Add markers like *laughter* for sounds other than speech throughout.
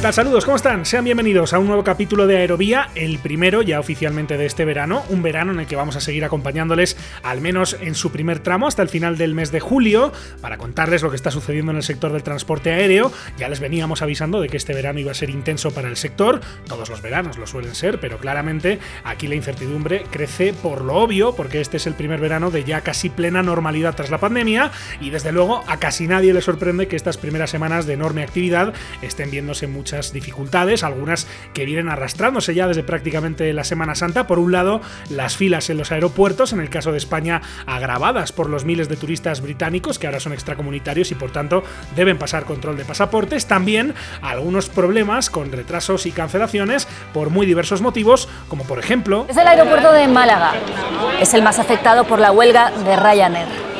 ¿Qué tal? Saludos, ¿cómo están? Sean bienvenidos a un nuevo capítulo de Aerovía, el primero ya oficialmente de este verano, un verano en el que vamos a seguir acompañándoles al menos en su primer tramo hasta el final del mes de julio para contarles lo que está sucediendo en el sector del transporte aéreo. Ya les veníamos avisando de que este verano iba a ser intenso para el sector, todos los veranos lo suelen ser, pero claramente aquí la incertidumbre crece por lo obvio, porque este es el primer verano de ya casi plena normalidad tras la pandemia y desde luego a casi nadie le sorprende que estas primeras semanas de enorme actividad estén viéndose muchas dificultades, algunas que vienen arrastrándose ya desde prácticamente la Semana Santa. Por un lado, las filas en los aeropuertos, en el caso de España, agravadas por los miles de turistas británicos que ahora son extracomunitarios y por tanto deben pasar control de pasaportes. También algunos problemas con retrasos y cancelaciones por muy diversos motivos, como por ejemplo... Es el aeropuerto de Málaga. Es el más afectado por la huelga de Ryanair.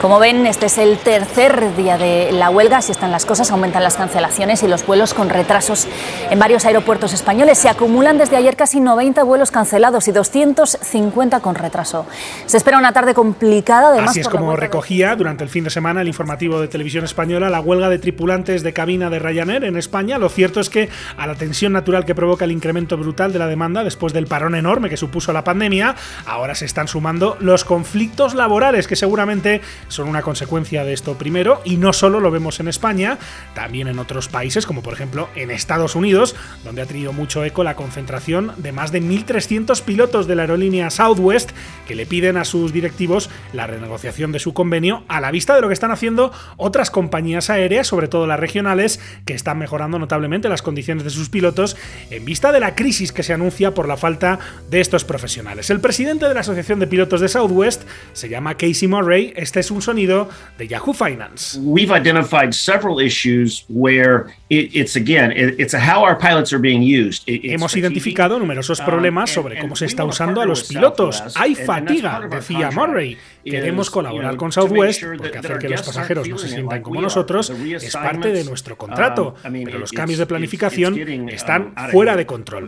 Como ven, este es el tercer día de la huelga. Si están las cosas, aumentan las cancelaciones y los vuelos con retrasos en varios aeropuertos españoles. Se acumulan desde ayer casi 90 vuelos cancelados y 250 con retraso. Se espera una tarde complicada. Además, Así es como recogía durante el fin de semana el informativo de televisión española la huelga de tripulantes de cabina de Ryanair en España. Lo cierto es que a la tensión natural que provoca el incremento brutal de la demanda después del parón enorme que supuso la pandemia, ahora se están sumando los conflictos laborales que seguramente son una consecuencia de esto primero y no solo lo vemos en España, también en otros países como por ejemplo en Estados Unidos, donde ha tenido mucho eco la concentración de más de 1.300 pilotos de la aerolínea Southwest que le piden a sus directivos la renegociación de su convenio a la vista de lo que están haciendo otras compañías aéreas, sobre todo las regionales, que están mejorando notablemente las condiciones de sus pilotos en vista de la crisis que se anuncia por la falta de estos profesionales. El presidente de la Asociación de Pilotos de Southwest se llama Casey Murray, este es un sonido de Yahoo Finance. We've identified several issues where it, it's again, it, it's how our pilots are being used. Hemos identificado numerosos problemas sobre cómo se está usando a los pilotos. Hay fatiga, decía Murray. Queremos colaborar con Southwest porque hacer que los pasajeros no se sientan como nosotros es parte de nuestro contrato, pero los cambios de planificación están fuera de control.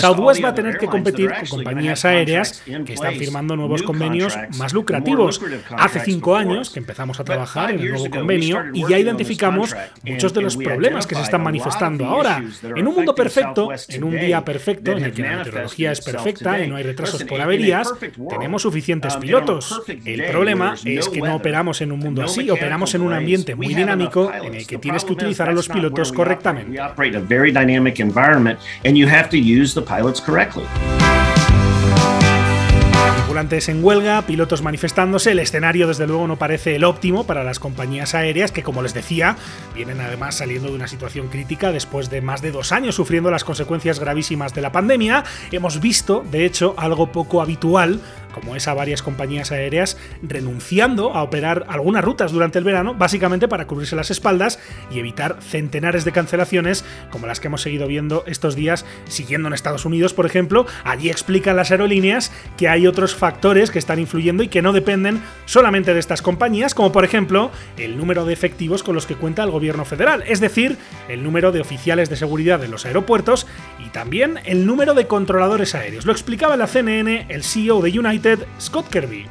Southwest va a tener que competir con compañías aéreas que están firmando nuevos convenios más lucrativos. Hace cinco años que empezamos a trabajar en el nuevo convenio y ya identificamos muchos de los problemas que se están manifestando ahora. En un mundo perfecto, en un día perfecto, en el que la meteorología es perfecta y no hay retrasos por averías, tenemos suficientes pilotos. El problema es que no operamos en un mundo así, operamos en un ambiente muy dinámico en el que tienes que utilizar a los pilotos correctamente tripulantes en huelga, pilotos manifestándose, el escenario desde luego no parece el óptimo para las compañías aéreas que como les decía, vienen además saliendo de una situación crítica después de más de dos años sufriendo las consecuencias gravísimas de la pandemia. Hemos visto, de hecho, algo poco habitual como es a varias compañías aéreas, renunciando a operar algunas rutas durante el verano, básicamente para cubrirse las espaldas y evitar centenares de cancelaciones como las que hemos seguido viendo estos días, siguiendo en Estados Unidos, por ejemplo. Allí explican las aerolíneas que hay otros factores que están influyendo y que no dependen solamente de estas compañías, como por ejemplo el número de efectivos con los que cuenta el gobierno federal, es decir, el número de oficiales de seguridad en los aeropuertos y también el número de controladores aéreos. Lo explicaba la CNN el CEO de United Scott Kirby.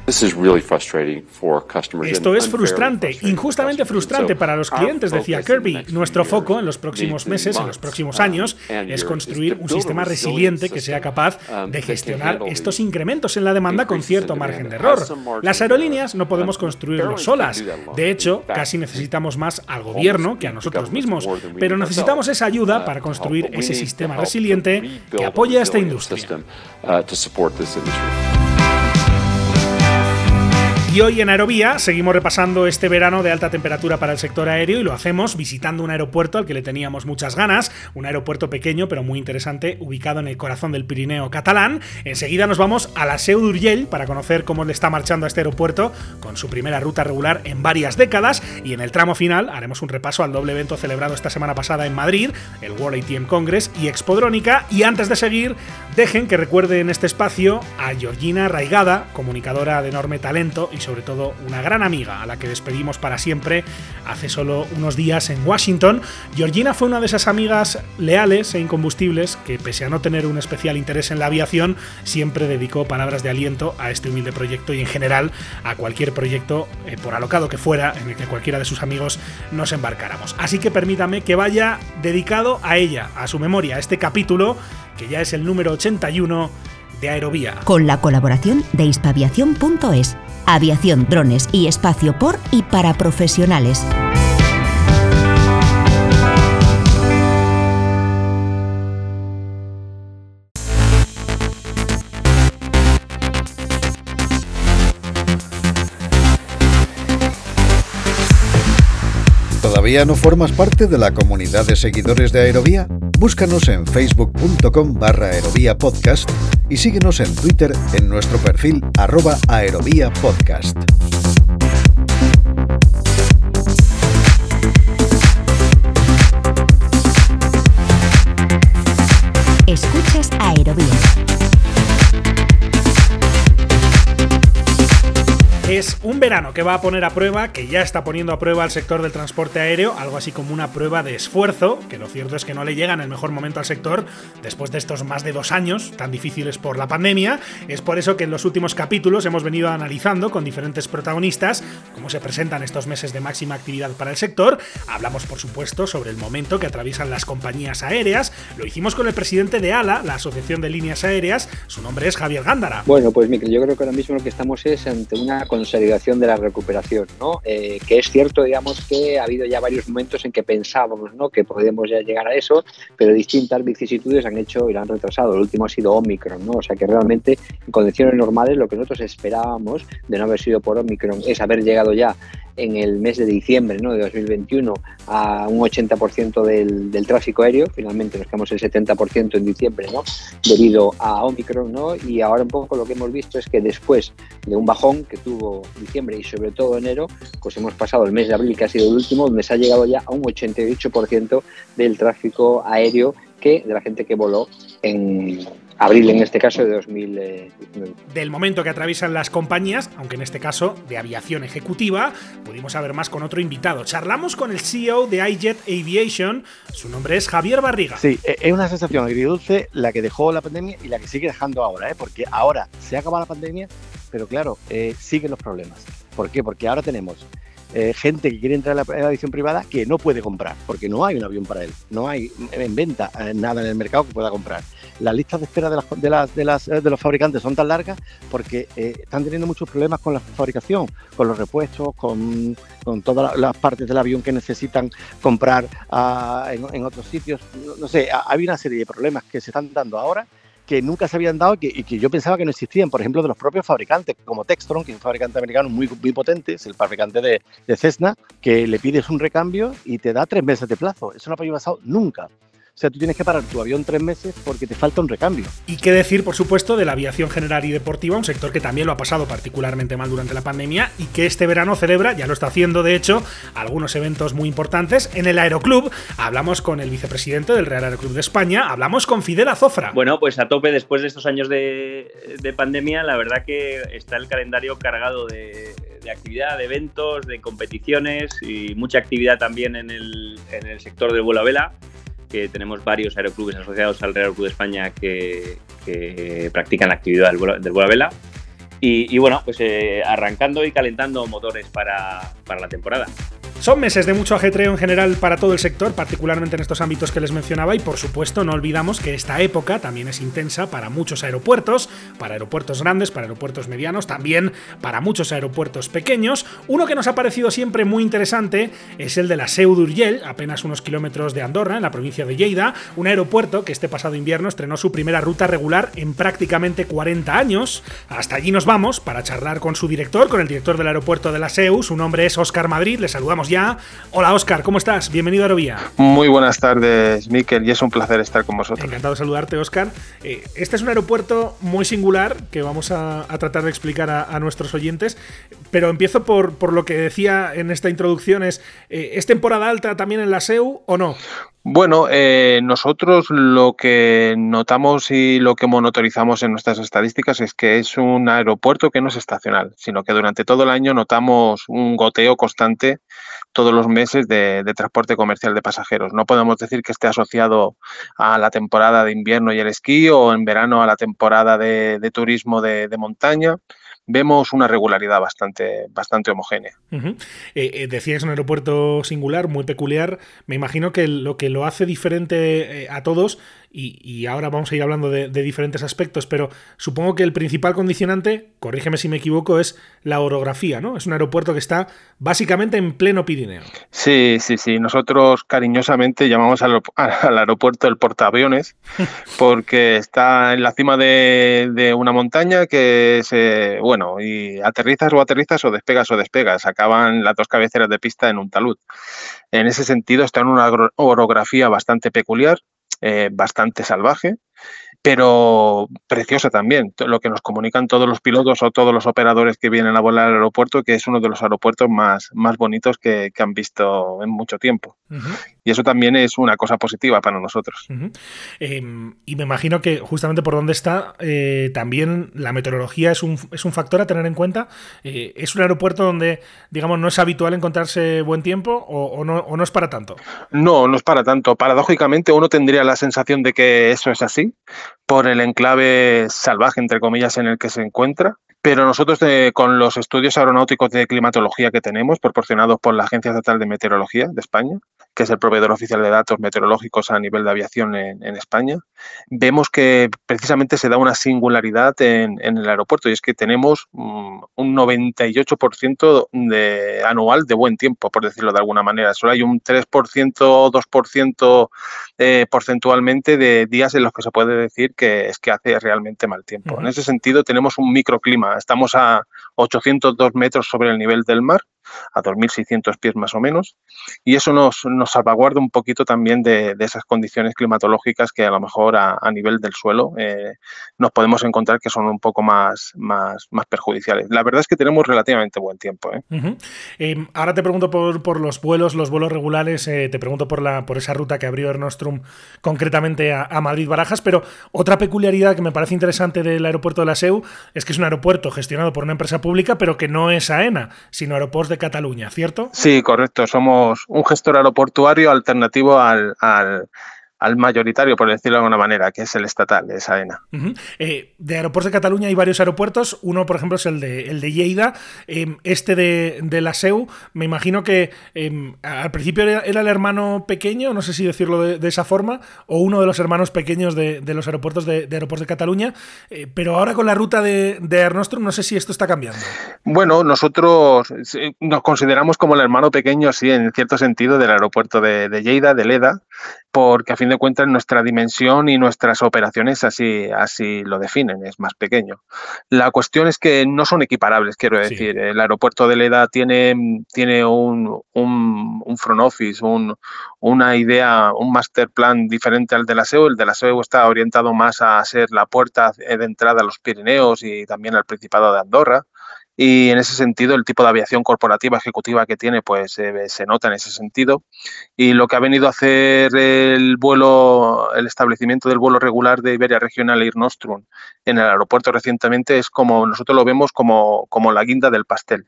Esto es frustrante, injustamente frustrante para los clientes, decía Kirby. Nuestro foco en los próximos meses, en los próximos años, es construir un sistema resiliente que sea capaz um, de gestionar estos incrementos en la demanda con cierto margen de error. Las aerolíneas no podemos construirlo solas. De hecho, casi necesitamos más al gobierno que a nosotros mismos, pero necesitamos esa ayuda uh, para construir ese sistema resiliente que apoye a esta industria. Y hoy en Aerovía seguimos repasando este verano de alta temperatura para el sector aéreo y lo hacemos visitando un aeropuerto al que le teníamos muchas ganas, un aeropuerto pequeño pero muy interesante ubicado en el corazón del Pirineo catalán. Enseguida nos vamos a la Seu d'Urgell para conocer cómo le está marchando a este aeropuerto con su primera ruta regular en varias décadas y en el tramo final haremos un repaso al doble evento celebrado esta semana pasada en Madrid, el World ATM Congress y Expodrónica y antes de seguir dejen que recuerde en este espacio a Georgina Raigada, comunicadora de enorme talento y sobre todo una gran amiga a la que despedimos para siempre hace solo unos días en Washington. Georgina fue una de esas amigas leales e incombustibles que, pese a no tener un especial interés en la aviación, siempre dedicó palabras de aliento a este humilde proyecto y en general a cualquier proyecto, eh, por alocado que fuera, en el que cualquiera de sus amigos nos embarcáramos. Así que permítame que vaya dedicado a ella, a su memoria, a este capítulo, que ya es el número 81 de Aerovía. Con la colaboración de hispaviación.es, aviación, drones y espacio por y para profesionales. ¿Todavía no formas parte de la comunidad de seguidores de Aerovía? Búscanos en facebook.com barra aerovía podcast y síguenos en Twitter en nuestro perfil arroba aerovía podcast. Es un verano que va a poner a prueba, que ya está poniendo a prueba al sector del transporte aéreo, algo así como una prueba de esfuerzo, que lo cierto es que no le llega en el mejor momento al sector después de estos más de dos años tan difíciles por la pandemia. Es por eso que en los últimos capítulos hemos venido analizando con diferentes protagonistas cómo se presentan estos meses de máxima actividad para el sector. Hablamos, por supuesto, sobre el momento que atraviesan las compañías aéreas. Lo hicimos con el presidente de ALA, la Asociación de Líneas Aéreas. Su nombre es Javier Gándara. Bueno, pues Miquel, yo creo que ahora mismo lo que estamos es ante una consolidación de la recuperación, ¿no? Eh, que es cierto, digamos, que ha habido ya varios momentos en que pensábamos, ¿no? Que podemos ya llegar a eso, pero distintas vicisitudes han hecho y lo han retrasado. El último ha sido Omicron, ¿no? O sea que realmente en condiciones normales lo que nosotros esperábamos de no haber sido por Omicron es haber llegado ya en el mes de diciembre ¿no? de 2021 a un 80% del, del, tráfico aéreo, finalmente nos quedamos el 70% en diciembre ¿no? debido a Omicron ¿no? y ahora un poco lo que hemos visto es que después de un bajón que tuvo diciembre y sobre todo enero, pues hemos pasado el mes de abril que ha sido el último donde se ha llegado ya a un 88% del tráfico aéreo que de la gente que voló en abril en este caso de 2019. Del momento que atraviesan las compañías, aunque en este caso de aviación ejecutiva, pudimos saber más con otro invitado. Charlamos con el CEO de iJet Aviation, su nombre es Javier Barriga. Sí, es una sensación agridulce la que dejó la pandemia y la que sigue dejando ahora, ¿eh? porque ahora se ha acabado la pandemia, pero claro, eh, siguen los problemas. ¿Por qué? Porque ahora tenemos eh, gente que quiere entrar en la aviación privada que no puede comprar, porque no hay un avión para él, no hay en venta eh, nada en el mercado que pueda comprar. Las listas de espera de, las, de, las, de, las, de los fabricantes son tan largas porque eh, están teniendo muchos problemas con la fabricación, con los repuestos, con, todas las partes del avión que necesitan comprar uh, en, otros sitios. No, sé, hay una serie de problemas que se están dando ahora que nunca se habían dado y que, yo pensaba que no existían, por ejemplo, de los propios fabricantes, como Textron, que es un fabricante americano muy, potente, es el fabricante de, Cessna, que le pides un recambio y te da tres meses de plazo. Eso no había pasado nunca. O sea, tú tienes que parar tu avión tres meses porque te falta un recambio. Y qué decir, por supuesto, de la aviación general y deportiva, un sector que también lo ha pasado particularmente mal durante la pandemia y que este verano celebra, ya lo está haciendo de hecho, algunos eventos muy importantes. En el Aeroclub hablamos con el vicepresidente del Real Aeroclub de España, hablamos con Fidel Azofra. Bueno, pues a tope después de estos años de, de pandemia, la verdad que está el calendario cargado de, de, actividad, de eventos, de competiciones y mucha actividad también en el, en el sector del vuelo a vela que tenemos varios aeroclubes asociados al Real Club de España que, practican la actividad del vuelo, del vuelo a vela. Y, bueno, pues eh, arrancando y calentando motores para, para la temporada. Son meses de mucho ajetreo en general para todo el sector, particularmente en estos ámbitos que les mencionaba, y por supuesto no olvidamos que esta época también es intensa para muchos aeropuertos, para aeropuertos grandes, para aeropuertos medianos, también para muchos aeropuertos pequeños. Uno que nos ha parecido siempre muy interesante es el de la Seu d'Urgell, apenas unos kilómetros de Andorra, en la provincia de Lleida, un aeropuerto que este pasado invierno estrenó su primera ruta regular en prácticamente 40 años. Hasta allí nos vamos para charlar con su director, con el director del aeropuerto de la Seu, su nombre es Óscar Madrid, le saludamos ya. Hola Óscar, ¿cómo estás? Bienvenido a Aerovía. Muy buenas tardes, Miquel, y es un placer estar con vosotros. Encantado de saludarte, Óscar. Eh, este es un aeropuerto muy singular que vamos a, a tratar de explicar a, a, nuestros oyentes, pero empiezo por, por, lo que decía en esta introducción, es, eh, ¿es temporada alta también en la SEU o no? Bueno, eh, nosotros lo que notamos y lo que monitorizamos en nuestras estadísticas es que es un aeropuerto que no es estacional, sino que durante todo el año notamos un goteo constante todos los meses de, transporte comercial de pasajeros. No podemos decir que esté asociado a la temporada de invierno y el esquí o en verano a la temporada de, turismo de montaña vemos una regularidad bastante, bastante homogénea. Eh, eh, decía que es un aeropuerto singular, muy peculiar. Me imagino que lo que lo hace diferente eh, a todos y, ahora vamos a ir hablando de, diferentes aspectos, pero supongo que el principal condicionante, corrígeme si me equivoco, es la orografía, ¿no? Es un aeropuerto que está básicamente en pleno Pirineo. Sí, sí, sí. Nosotros cariñosamente llamamos al, *laughs* aeropuerto el portaaviones, *laughs* porque está en la cima de, una montaña que se, bueno, y aterrizas o aterrizas o despegas o despegas. Acaban las dos cabeceras de pista en un talud. En ese sentido está en una orografía bastante peculiar, eh, bastante salvaje pero preciosa también. Lo que nos comunican todos los pilotos o todos los operadores que vienen a volar al aeropuerto, que es uno de los aeropuertos más, más bonitos que, han visto en mucho tiempo. Y eso también es una cosa positiva para nosotros. Em, y me imagino que justamente por donde está, eh, también la meteorología es un, es un, factor a tener en cuenta. Eh, ¿Es un aeropuerto donde, digamos, no es habitual encontrarse buen tiempo o, no, o no es para tanto? No, no es para tanto. Paradójicamente uno tendría la sensación de que eso es así por el enclave salvaje, entre comillas, en el que se encuentra. Pero nosotros eh, con los estudios aeronáuticos de climatología que tenemos, proporcionados por la Agencia Estatal de Meteorología de España, que es el proveedor oficial de datos meteorológicos a nivel de aviación en, España, vemos que precisamente se da una singularidad en, el aeropuerto y es que tenemos mm, un 98% de, anual de buen tiempo, por decirlo de alguna manera. Solo hay un 3% o 2% eh, porcentualmente de días en los que se puede decir que es que hace realmente mal tiempo. En ese sentido tenemos un microclima. Estamos a 802 metros sobre el nivel del mar a 2.600 pies más o menos, y eso nos, nos salvaguarda un poquito también de, esas condiciones climatológicas que a lo mejor a, nivel del suelo eh, nos podemos encontrar que son un poco más, más, más perjudiciales. La verdad es que tenemos relativamente buen tiempo. ¿eh? Em, ahora te pregunto por, por, los vuelos, los vuelos regulares, eh, te pregunto por, la, por esa ruta que abrió Ernostrum concretamente a, a Madrid-Barajas, pero otra peculiaridad que me parece interesante del aeropuerto de la SEU es que es un aeropuerto gestionado por una empresa pública, pero que no es AENA, sino aeropuertos de Cataluña, ¿cierto? Sí, correcto. Somos un gestor aeroportuario alternativo al, al, al mayoritario, por decirlo de alguna manera, que es el estatal, de AENA. Eh, de Aeropuertos de Cataluña hay varios aeropuertos. Uno, por ejemplo, es el de, el de Lleida. Em, este de, la SEU, me imagino que em, al principio era, el hermano pequeño, no sé si decirlo de, esa forma, o uno de los hermanos pequeños de, los aeropuertos de, Aeropuertos de Cataluña. Eh, pero ahora con la ruta de, de no sé si esto está cambiando. Bueno, nosotros nos consideramos como el hermano pequeño, sí, en cierto sentido, del aeropuerto de, Lleida, de Leda, porque a fin de cuentas nuestra dimensión y nuestras operaciones así, así lo definen, es más pequeño. La cuestión es que no son equiparables, quiero decir. El aeropuerto de Leda tiene, tiene un, un, front office, un, una idea, un master plan diferente al de la SEU. El de la SEU está orientado más a ser la puerta de entrada a los Pirineos y también al Principado de Andorra y en ese sentido el tipo de aviación corporativa ejecutiva que tiene pues eh, se nota en ese sentido. Y lo que ha venido a hacer el vuelo el establecimiento del vuelo regular de Iberia Regional Air Nostrum en el aeropuerto recientemente es como nosotros lo vemos como, como la guinda del pastel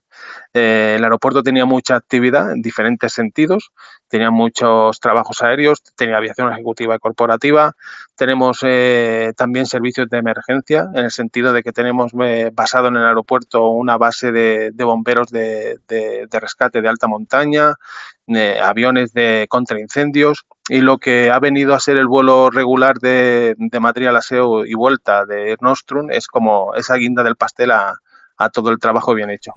eh, el aeropuerto tenía mucha actividad en diferentes sentidos tenía muchos trabajos aéreos tenía aviación ejecutiva y corporativa tenemos eh, también servicios de emergencia en el sentido de que tenemos basado en el aeropuerto una base de, bomberos de, rescate de alta montaña, aviones de contraincendios y lo que ha venido a ser el vuelo regular de, Madrid a la y vuelta de Nostrum es como esa guinda del pastel a, todo el trabajo bien hecho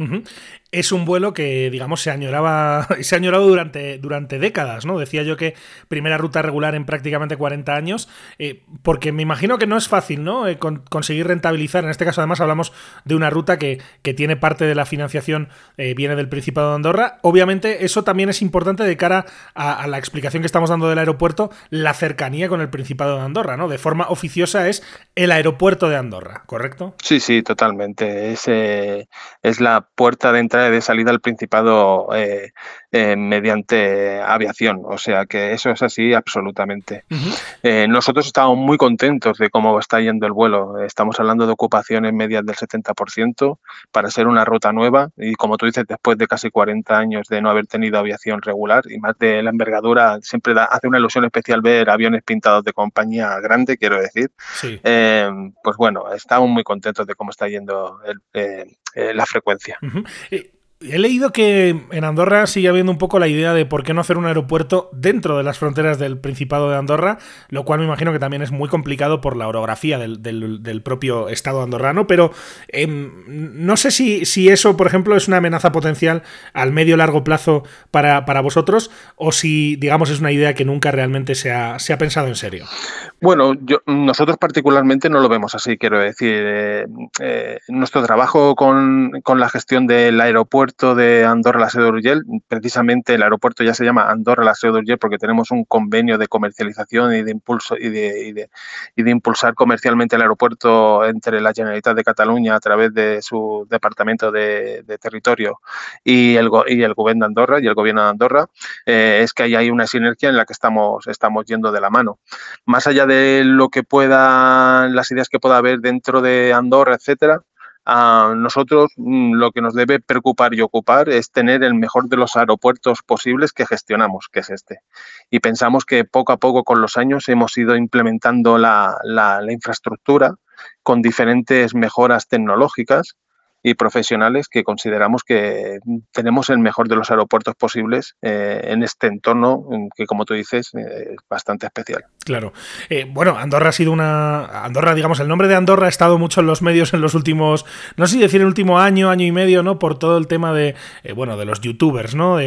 es un vuelo que, digamos, se añoraba, *laughs* se ha añorado durante, durante décadas, ¿no? Decía yo que primera ruta regular en prácticamente 40 años, eh, porque me imagino que no es fácil, ¿no? Eh, conseguir rentabilizar. En este caso, además, hablamos de una ruta que, que tiene parte de la financiación, eh, viene del Principado de Andorra. Obviamente, eso también es importante de cara a, la explicación que estamos dando del aeropuerto, la cercanía con el Principado de Andorra, ¿no? De forma oficiosa es el aeropuerto de Andorra, ¿correcto? Sí, sí, totalmente. Es, es la puerta de entrada de salida al Principado eh, eh, mediante aviación. O sea que eso es así absolutamente. Eh, nosotros estamos muy contentos de cómo está yendo el vuelo. Estamos hablando de ocupaciones medias del 70% para ser una ruta nueva y como tú dices, después de casi 40 años de no haber tenido aviación regular y más de la envergadura, siempre da, hace una ilusión especial ver aviones pintados de compañía grande, quiero decir. Eh, pues bueno, estamos muy contentos de cómo está yendo la frecuencia. He leído que en Andorra sigue habiendo un poco la idea de por qué no hacer un aeropuerto dentro de las fronteras del Principado de Andorra, lo cual me imagino que también es muy complicado por la orografía del, propio Estado andorrano, pero em, no sé si, si, eso, por ejemplo, es una amenaza potencial al medio largo plazo para, vosotros o si, digamos, es una idea que nunca realmente se ha, se ha pensado en serio. Bueno, yo, nosotros particularmente no lo vemos así, quiero decir. Eh, eh, nuestro trabajo con, con la gestión del aeropuerto de Andorra la Seu d'Urgell. Precisamente el aeropuerto ya se llama Andorra la Seu d'Urgell porque tenemos un convenio de comercialización y de impulso y de, de, impulsar comercialmente el aeropuerto entre la Generalitat de Cataluña a través de su departamento de, territorio y el, y el gobierno de Andorra y el gobierno de Andorra. Eh, es que ahí hay una sinergia en la que estamos, estamos yendo de la mano. Más allá de lo que pueda, las ideas que pueda haber dentro de Andorra, etcétera, a nosotros mm, lo que nos debe preocupar y ocupar es tener el mejor de los aeropuertos posibles que gestionamos, que es este. Y pensamos que poco a poco con los años hemos ido implementando la, la infraestructura con diferentes mejoras tecnológicas y profesionales que consideramos que tenemos el mejor de los aeropuertos posibles eh, en este entorno que, como tú dices, eh, es bastante especial. Claro. Eh, bueno, Andorra ha sido una... Andorra, digamos, el nombre de Andorra ha estado mucho en los medios en los últimos, no sé si decir el último año, año y medio, ¿no? Por todo el tema de, bueno, de los youtubers, ¿no?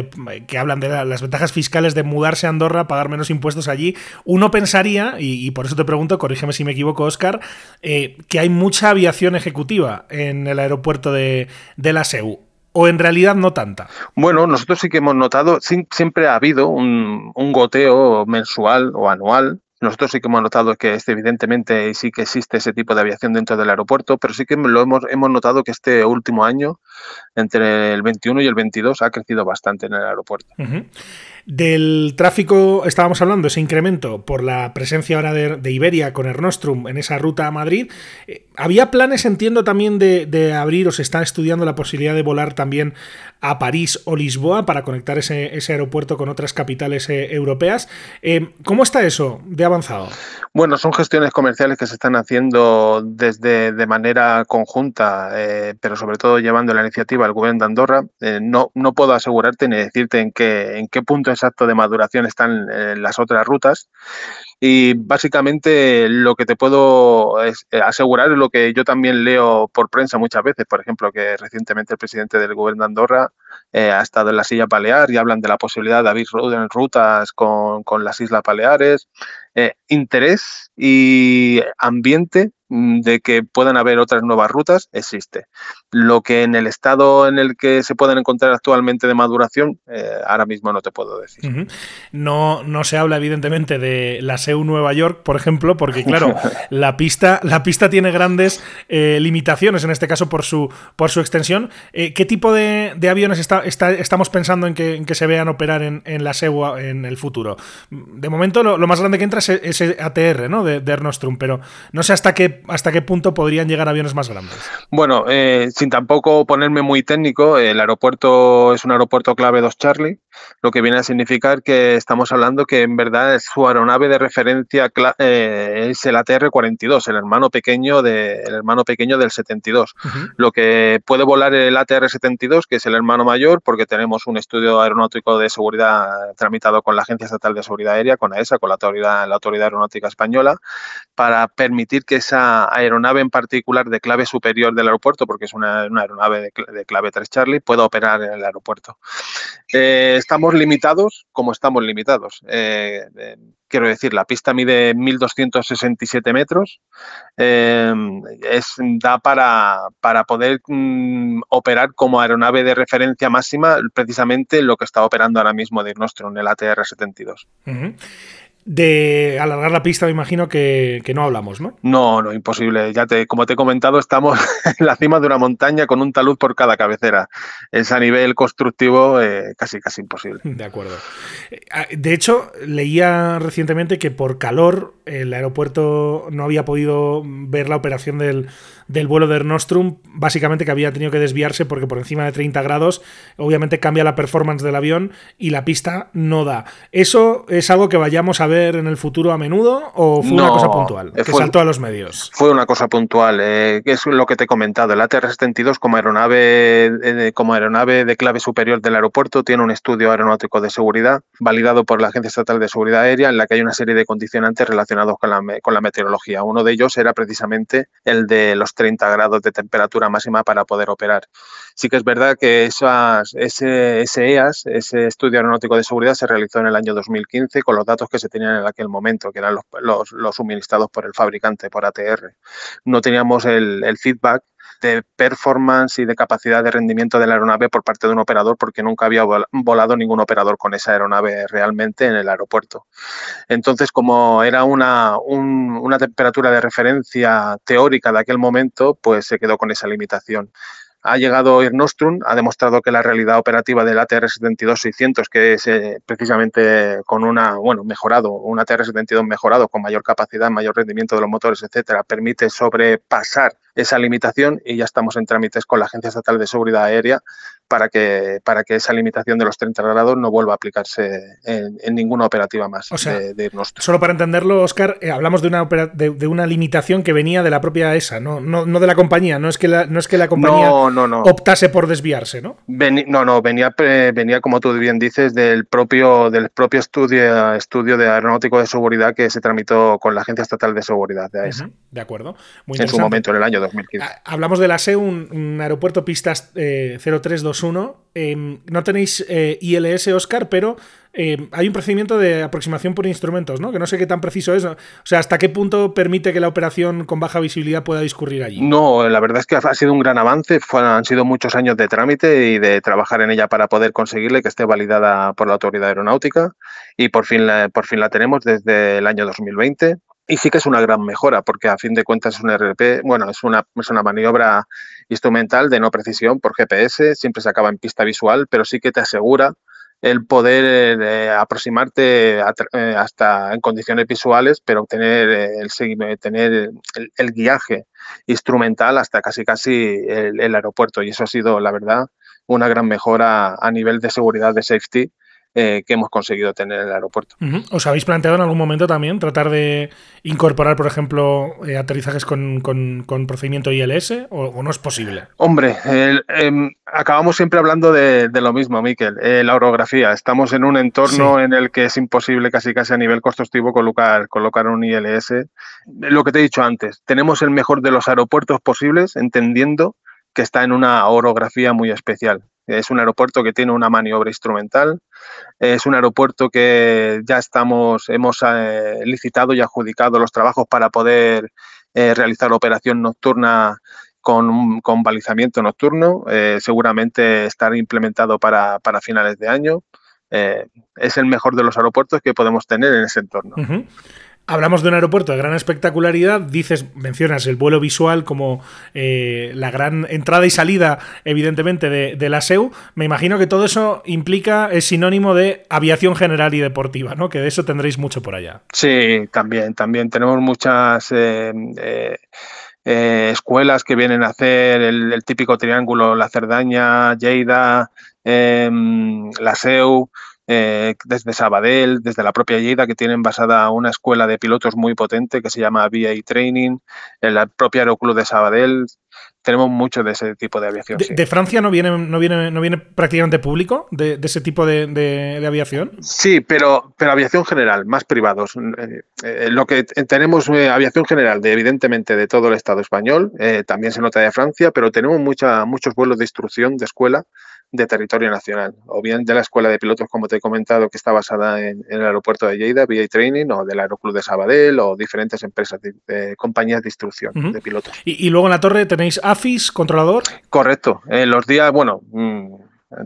que hablan de las ventajas fiscales de mudarse a Andorra, pagar menos impuestos allí. Uno pensaría, y, por eso te pregunto, corrígeme si me equivoco, Oscar, que hay mucha aviación ejecutiva en el aeropuerto de, la SEU o en realidad no tanta? Bueno, nosotros sí que hemos notado, siempre ha habido un, goteo mensual o anual. Nosotros sí que hemos notado que este, evidentemente sí que existe ese tipo de aviación dentro del aeropuerto, pero sí que lo hemos, hemos notado que este último año, entre el 21 y el 22, ha crecido bastante en el aeropuerto. Del tráfico estábamos hablando, ese incremento por la presencia ahora de, Iberia con Ernostrum en esa ruta a Madrid. Eh, ¿Había planes, entiendo, también de, abrir o se está estudiando la posibilidad de volar también a París o Lisboa para conectar ese, aeropuerto con otras capitales eh, europeas? Eh, ¿Cómo está eso de avanzado? Bueno, son gestiones comerciales que se están haciendo desde de manera conjunta, pero sobre todo llevando la iniciativa al gobierno de Andorra. no, no puedo asegurarte ni decirte en qué, en qué punto exacto de maduración están en las otras rutas. Y básicamente lo que te puedo eh, asegurar es lo que yo también leo por prensa muchas veces, por ejemplo, que recientemente el presidente del gobierno de Andorra eh, ha estado en la silla Balear y hablan de la posibilidad de abrir rutas con, con las Islas Baleares. Eh, interés y ambiente de que puedan haber otras nuevas rutas existe. Lo que en el estado en el que se pueden encontrar actualmente de maduración, eh, ahora mismo no te puedo decir. no, no se habla evidentemente de la SEU Nueva York, por ejemplo, porque claro, *laughs* la pista, la pista tiene grandes eh, limitaciones, en este caso por su, por su extensión. ¿Qué tipo de, aviones está, estamos pensando en que, se vean operar en, la SEU en el futuro? De momento lo más grande que entra ese, ATR, ¿no? De, de, Ernostrum, pero no sé hasta qué, hasta qué punto podrían llegar aviones más grandes. Bueno, eh, sin tampoco ponerme muy técnico, el aeropuerto es un aeropuerto clave 2 Charlie, lo que viene a significar que estamos hablando que en verdad su aeronave de referencia eh, es el ATR-42, el hermano pequeño de, el hermano pequeño del 72. Lo que puede volar el ATR-72, que es el hermano mayor, porque tenemos un estudio aeronáutico de seguridad tramitado con la Agencia Estatal de Seguridad Aérea, con AESA, con la autoridad, la Autoridad Aeronáutica Española, para permitir que esa aeronave en particular de clave superior del aeropuerto, porque es una, aeronave de, clave 3 Charlie, pueda operar en el aeropuerto. Eh, estamos limitados como estamos limitados. Eh, eh, quiero decir, la pista mide 1.267 metros, es, da para, para poder mm, operar como aeronave de referencia máxima precisamente lo que está operando ahora mismo en el ATR-72. De alargar la pista, me imagino que, no hablamos, ¿no? No, no, imposible. Ya te, como te he comentado, estamos *laughs* en la cima de una montaña con un talud por cada cabecera. Es a nivel constructivo eh, casi, casi imposible. De acuerdo. Eh, ah, de hecho, leía recientemente que por calor el aeropuerto no había podido ver la operación del, del vuelo de Nostrum, básicamente que había tenido que desviarse porque por encima de 30 grados, obviamente cambia la performance del avión y la pista no da. ¿Eso es algo que vayamos a ver en el futuro a menudo o fue una cosa puntual? Que saltó a los medios. Fue una cosa puntual, eh, es lo que te he comentado. El ATR-72 como aeronave, eh, como aeronave de clave superior del aeropuerto tiene un estudio aeronáutico de seguridad validado por la Agencia Estatal de Seguridad Aérea en la que hay una serie de condicionantes relacionados con la, con la meteorología. Uno de ellos era precisamente el de los 30 grados de temperatura máxima para poder operar. Sí que es verdad que esas, ese, EAS, e ese estudio aeronáutico de seguridad, se realizó en el año 2015 con los datos que se tenían en aquel momento, que eran los, los, suministrados por el fabricante, por ATR. No teníamos el, el feedback de performance y de capacidad de rendimiento de la aeronave por parte de un operador porque nunca había volado ningún operador con esa aeronave realmente en el aeropuerto. Entonces, como era una, una temperatura de referencia teórica de aquel momento, pues se quedó con esa limitación ha llegado Air Nostrum, ha demostrado que la realidad operativa del ATR-72-600, que es eh, precisamente con una, bueno, mejorado, un ATR-72 mejorado con mayor capacidad, mayor rendimiento de los motores, etcétera, permite sobrepasar esa limitación y ya estamos en trámites con la Agencia Estatal de Seguridad Aérea para que, para que esa limitación de los 30 grados no vuelva a aplicarse en, ninguna operativa más de, Solo para entenderlo, Oscar, eh, hablamos de una, de, una limitación que venía de la propia ESA, no, no, no de la compañía, no es que la, no es que la compañía optase por desviarse, ¿no? no, no, venía, venía, como tú bien dices, del propio, del propio estudio, estudio de aeronáutico de seguridad que se tramitó con la Agencia Estatal de Seguridad de ESA. de acuerdo. en su momento, en el año 2015. Ah, hablamos de la SEU, un, aeropuerto pistas eh, 0321 Em, no tenéis eh, ILS, Oscar, pero em, hay un procedimiento de aproximación por instrumentos, ¿no? Que no sé qué tan preciso es. O sea, ¿hasta qué punto permite que la operación con baja visibilidad pueda discurrir allí? No, la verdad es que ha sido un gran avance. han sido muchos años de trámite y de trabajar en ella para poder conseguirle que esté validada por la Autoridad Aeronáutica. Y por fin por fin la tenemos desde el año 2020. Y sí que es una gran mejora, porque a fin de cuentas es un RP, bueno, es una, es una maniobra instrumental de no precisión por GPS, siempre se acaba en pista visual, pero sí que te asegura el poder eh, aproximarte eh, hasta en condiciones visuales, pero obtener el, tener el, guiaje instrumental hasta casi casi el, el, aeropuerto. Y eso ha sido, la verdad, una gran mejora a nivel de seguridad de safety eh, que hemos conseguido tener en el aeropuerto. ¿Os habéis planteado en algún momento también tratar de incorporar, por ejemplo, eh, aterrizajes con, procedimiento ILS o, no es posible? Hombre, em, acabamos siempre hablando de, lo mismo, Miquel, eh, la orografía. Estamos en un entorno en el que es imposible casi casi a nivel constructivo colocar, colocar un ILS. Lo que te he dicho antes, tenemos el mejor de los aeropuertos posibles, entendiendo que está en una orografía muy especial. Es un aeropuerto que tiene una maniobra instrumental, es un aeropuerto que ya estamos, hemos eh, licitado y adjudicado los trabajos para poder eh, realizar operación nocturna con, con balizamiento nocturno. Eh, seguramente estar implementado para, finales de año. es el mejor de los aeropuertos que podemos tener en ese entorno. Hablamos de un aeropuerto de gran espectacularidad, dices, mencionas el vuelo visual como eh, la gran entrada y salida, evidentemente, de, la SEU. Me imagino que todo eso implica, es sinónimo de aviación general y deportiva, ¿no? Que de eso tendréis mucho por allá. Sí, también, también. Tenemos muchas eh, eh, escuelas que vienen a hacer el, típico triángulo, la Cerdaña, Lleida, la SEU. Eh, desde Sabadell, desde la propia Lleida, que tienen basada una escuela de pilotos muy potente que se llama VA Training, el propio Aeroclub de Sabadell. Tenemos mucho de ese tipo de aviación. ¿De, Francia no viene, no, viene, no viene prácticamente público de, ese tipo de, aviación? Sí, pero, pero aviación general, más privados. Eh, eh, lo que tenemos aviación general, de, evidentemente, de todo el Estado español, también se nota de Francia, pero tenemos mucha, muchos vuelos de instrucción de escuela de territorio nacional, o bien de la escuela de pilotos, como te he comentado, que está basada en, el aeropuerto de Lleida, VA Training, o del Aeroclub de Sabadell, o diferentes empresas, de, compañías de instrucción de pilotos. ¿Y, luego en la torre tenéis AFIS, controlador? Correcto. En los días, bueno, mm,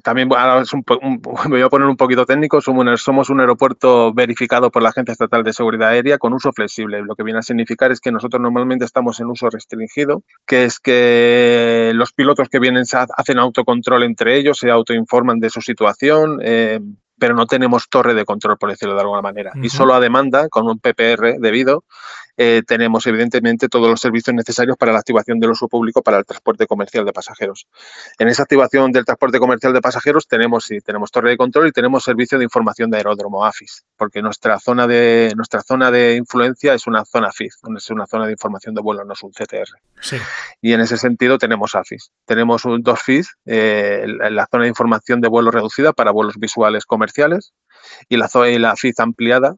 También *laughs* voy a poner un poquito técnico, somos un aeropuerto verificado por la Agencia Estatal de Seguridad Aérea con uso flexible. Lo que viene a significar es que nosotros normalmente estamos en uso restringido, que es que los pilotos que vienen hacen autocontrol entre ellos, se autoinforman de su situación, eh, pero no tenemos torre de control, por decirlo de alguna manera. Y solo a demanda, con un PPR debido, eh, tenemos evidentemente todos los servicios necesarios para la activación del uso público para el transporte comercial de pasajeros. En esa activación del transporte comercial de pasajeros tenemos, sí, tenemos torre de control y tenemos servicio de información de aeródromo AFIS, porque nuestra zona de, nuestra zona de influencia es una zona FIS, es una zona de información de vuelo, no es un CTR. Y en ese sentido tenemos AFIS. Tenemos dos FIS, eh, la zona de información de vuelo reducida para vuelos visuales comerciales y la, y la FIS ampliada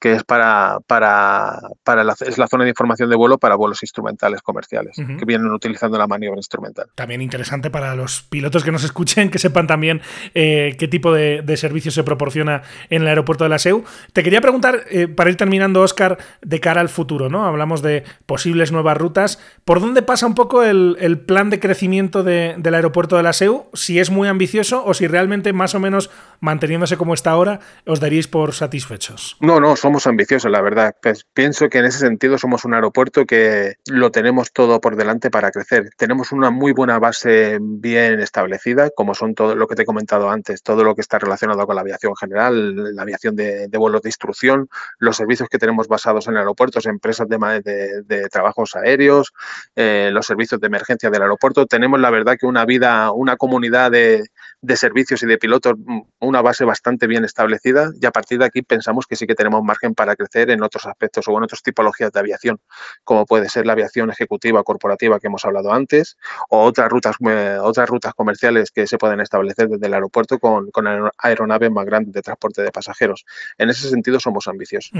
que es para, para, para la, es la zona de información de vuelo para vuelos instrumentales comerciales, que vienen utilizando la maniobra instrumental. También interesante para los pilotos que nos escuchen, que sepan también eh, qué tipo de, de, servicio se proporciona en el aeropuerto de la SEU. Te quería preguntar, eh, para ir terminando, Oscar, de cara al futuro, ¿no? Hablamos de posibles nuevas rutas. ¿Por dónde pasa un poco el, el plan de crecimiento de, del aeropuerto de la SEU? Si es muy ambicioso o si realmente más o menos manteniéndose como está ahora, os daríais por satisfechos. No, no, somos ambiciosos, la verdad. Pues pienso que en ese sentido somos un aeropuerto que lo tenemos todo por delante para crecer. Tenemos una muy buena base bien establecida, como son todo lo que te he comentado antes, todo lo que está relacionado con la aviación general, la aviación de, vuelos de instrucción, los servicios que tenemos basados en aeropuertos, empresas de, de, trabajos aéreos, eh, los servicios de emergencia del aeropuerto. Tenemos la verdad que una vida, una comunidad de, de servicios y de pilotos, mm, una base bastante bien establecida y a partir de aquí pensamos que sí que tenemos margen para crecer en otros aspectos o en otras tipologías de aviación, como puede ser la aviación ejecutiva corporativa que hemos hablado antes o otras rutas, eh, otras rutas comerciales que se pueden establecer desde el aeropuerto con, con aeronaves más grandes de transporte de pasajeros. En ese sentido somos ambiciosos.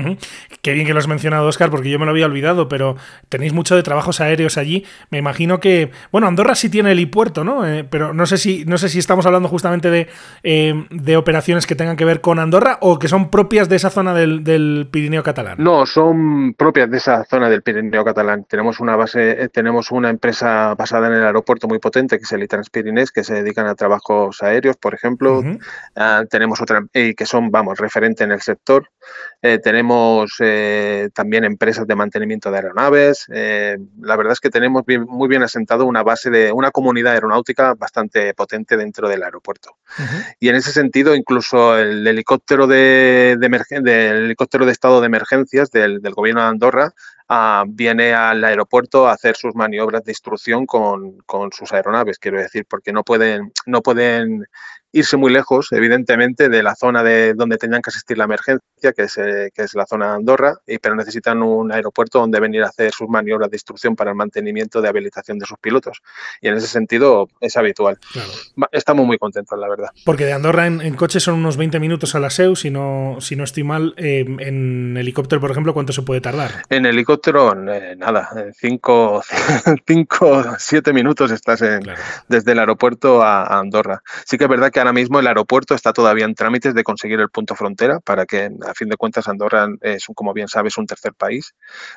Qué bien que lo has mencionado, Oscar, porque yo me lo había olvidado, pero tenéis mucho de trabajos aéreos allí. Me imagino que, bueno, Andorra sí tiene helipuerto, ¿no? Eh, pero no sé si, no sé si estamos hablando justamente eh, de, operaciones que tengan que ver con Andorra o que son propias de esa zona del, Pirineo catalán. No, son propias de esa zona del Pirineo catalán. Tenemos una base, eh, tenemos una empresa basada en el aeropuerto muy potente que es el Itrans Pirinés, que se dedican a trabajos aéreos, por ejemplo. Ah, tenemos otra y que son, vamos, referente en el sector. Eh, tenemos también empresas de mantenimiento de aeronaves. la verdad es que tenemos muy bien asentado una base de una comunidad aeronáutica bastante potente dentro del aeropuerto. Y en ese sentido, incluso el helicóptero de, del helicóptero de estado de emergencias del, gobierno de Andorra ah, viene al aeropuerto a hacer sus maniobras de instrucción con, con, sus aeronaves, quiero decir, porque no pueden, no pueden irse muy lejos, evidentemente, de la zona de donde tenían que asistir la emergencia, que es, eh, que es la zona de Andorra, y, pero necesitan un aeropuerto donde venir a hacer sus maniobras de instrucción para el mantenimiento de habilitación de sus pilotos. Y en ese sentido es habitual. Estamos muy contentos, la verdad. Porque de Andorra en, coche son unos 20 minutos a la SEU, si no, si no estoy mal. Eh, en helicóptero, por ejemplo, ¿cuánto se puede tardar? En helicóptero, eh, nada, 5 o 7 minutos estás desde el aeropuerto a Andorra. Sí que es verdad que ahora mismo el aeropuerto está todavía en trámites de conseguir el punto frontera para que, a fin de cuentas, Andorra es, como bien sabes, un tercer país,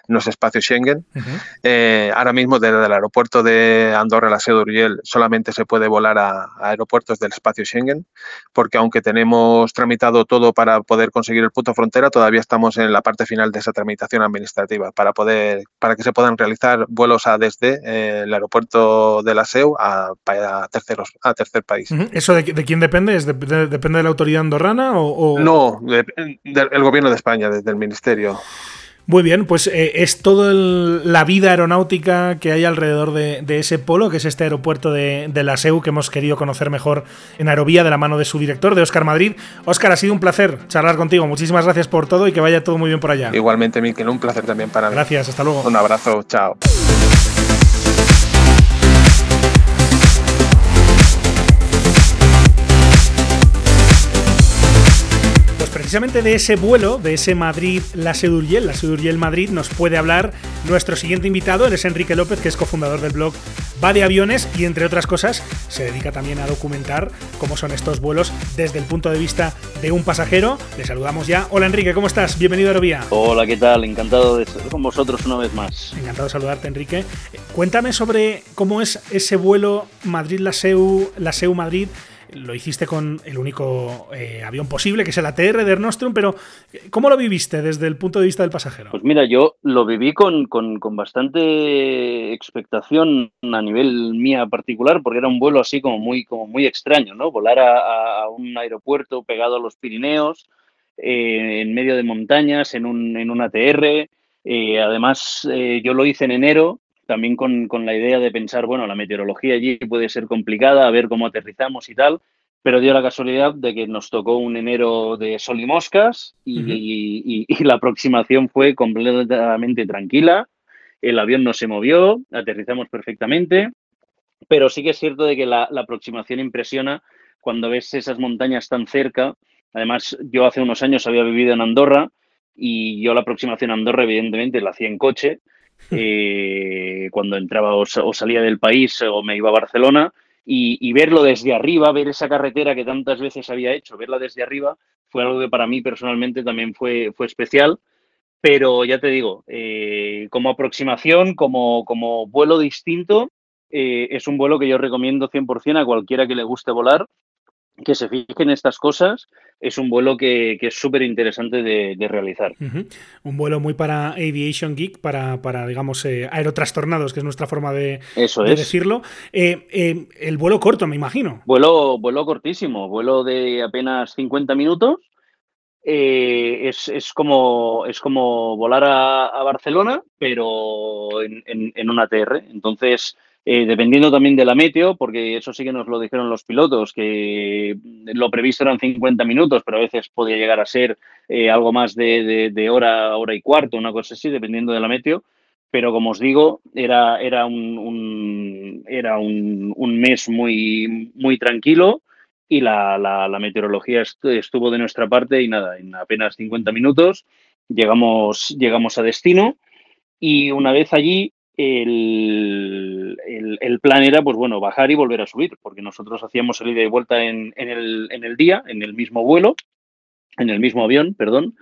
no es espacio Schengen. Eh, ahora mismo desde el aeropuerto de Andorra, la sede Uriel, solamente se puede volar a, aeropuertos del espacio Schengen, porque aunque tenemos tramitado todo para poder conseguir el punto frontera, todavía estamos en la parte final de esa tramitación administrativa para poder, para que se puedan realizar vuelos a desde eh, el aeropuerto de la SEU a, terceros, a tercer país. ¿Eso de, de quién depende? ¿Es ¿Depende de la autoridad andorrana o...? No, del gobierno de España, desde el ministerio. Muy bien, pues eh, es toda la vida aeronáutica que hay alrededor de, ese polo, que es este aeropuerto de, la SEU, que hemos querido conocer mejor en Aerovía de la mano de su director, de Óscar Madrid. Óscar, ha sido un placer charlar contigo. Muchísimas gracias por todo y que vaya todo muy bien por allá. Igualmente, Miquel, un placer también para mí. Gracias, hasta luego. Un abrazo, chao. Precisamente de ese vuelo, de ese Madrid-La Seduriel, la Seduriel Madrid, nos puede hablar nuestro siguiente invitado, él es Enrique López, que es cofundador del blog Va de Aviones y entre otras cosas se dedica también a documentar cómo son estos vuelos desde el punto de vista de un pasajero. Le saludamos ya. Hola Enrique, ¿cómo estás? Bienvenido a Aerovía. Hola, ¿qué tal? Encantado de estar con vosotros una vez más. Encantado de saludarte Enrique. Cuéntame sobre cómo es ese vuelo Madrid-La Seu, La Seu Madrid lo hiciste con el único eh, avión posible, que es el ATR de Ernostrum, pero ¿cómo lo viviste desde el punto de vista del pasajero? Pues mira, yo lo viví con, con, bastante expectación a nivel mía particular, porque era un vuelo así como muy, como muy extraño, ¿no? Volar a, un aeropuerto pegado a los Pirineos, eh, en medio de montañas, en un, en un ATR. Eh, además, yo lo hice en enero, también con, con, la idea de pensar, bueno, la meteorología allí puede ser complicada, a ver cómo aterrizamos y tal, pero dio la casualidad de que nos tocó un enero de sol y moscas y, y, la aproximación fue completamente tranquila, el avión no se movió, aterrizamos perfectamente, pero sí que es cierto de que la, la aproximación impresiona cuando ves esas montañas tan cerca. Además, yo hace unos años había vivido en Andorra y yo la aproximación a Andorra, evidentemente, la hacía en coche eh, cuando entraba o, salía del país o me iba a Barcelona y, verlo desde arriba, ver esa carretera que tantas veces había hecho, verla desde arriba, fue algo que para mí personalmente también fue, fue especial. Pero ya te digo, eh, como aproximación, como, como vuelo distinto, eh, es un vuelo que yo recomiendo 100% a cualquiera que le guste volar que se fijen estas cosas, es un vuelo que, es súper interesante de, realizar. Un vuelo muy para Aviation Geek, para, para digamos, eh, aerotrastornados, que es nuestra forma de, decirlo. Eh, eh, el vuelo corto, me imagino. Vuelo, vuelo cortísimo, vuelo de apenas 50 minutos. es, como, es como volar a, Barcelona, pero en, en, en una TR. Entonces, eh, dependiendo también de la meteo, porque eso sí que nos lo dijeron los pilotos, que lo previsto eran 50 minutos, pero a veces podía llegar a ser eh, algo más de, hora, hora y cuarto, una cosa así, dependiendo de la meteo. Pero como os digo, era, era, un, era un, mes muy, muy tranquilo y la, la, meteorología estuvo de nuestra parte y nada, en apenas 50 minutos llegamos, llegamos a destino y una vez allí el, el, plan era, pues bueno, bajar y volver a subir, porque nosotros hacíamos el ida y vuelta en, en, el, en el día, en el mismo vuelo, en el mismo avión, perdón.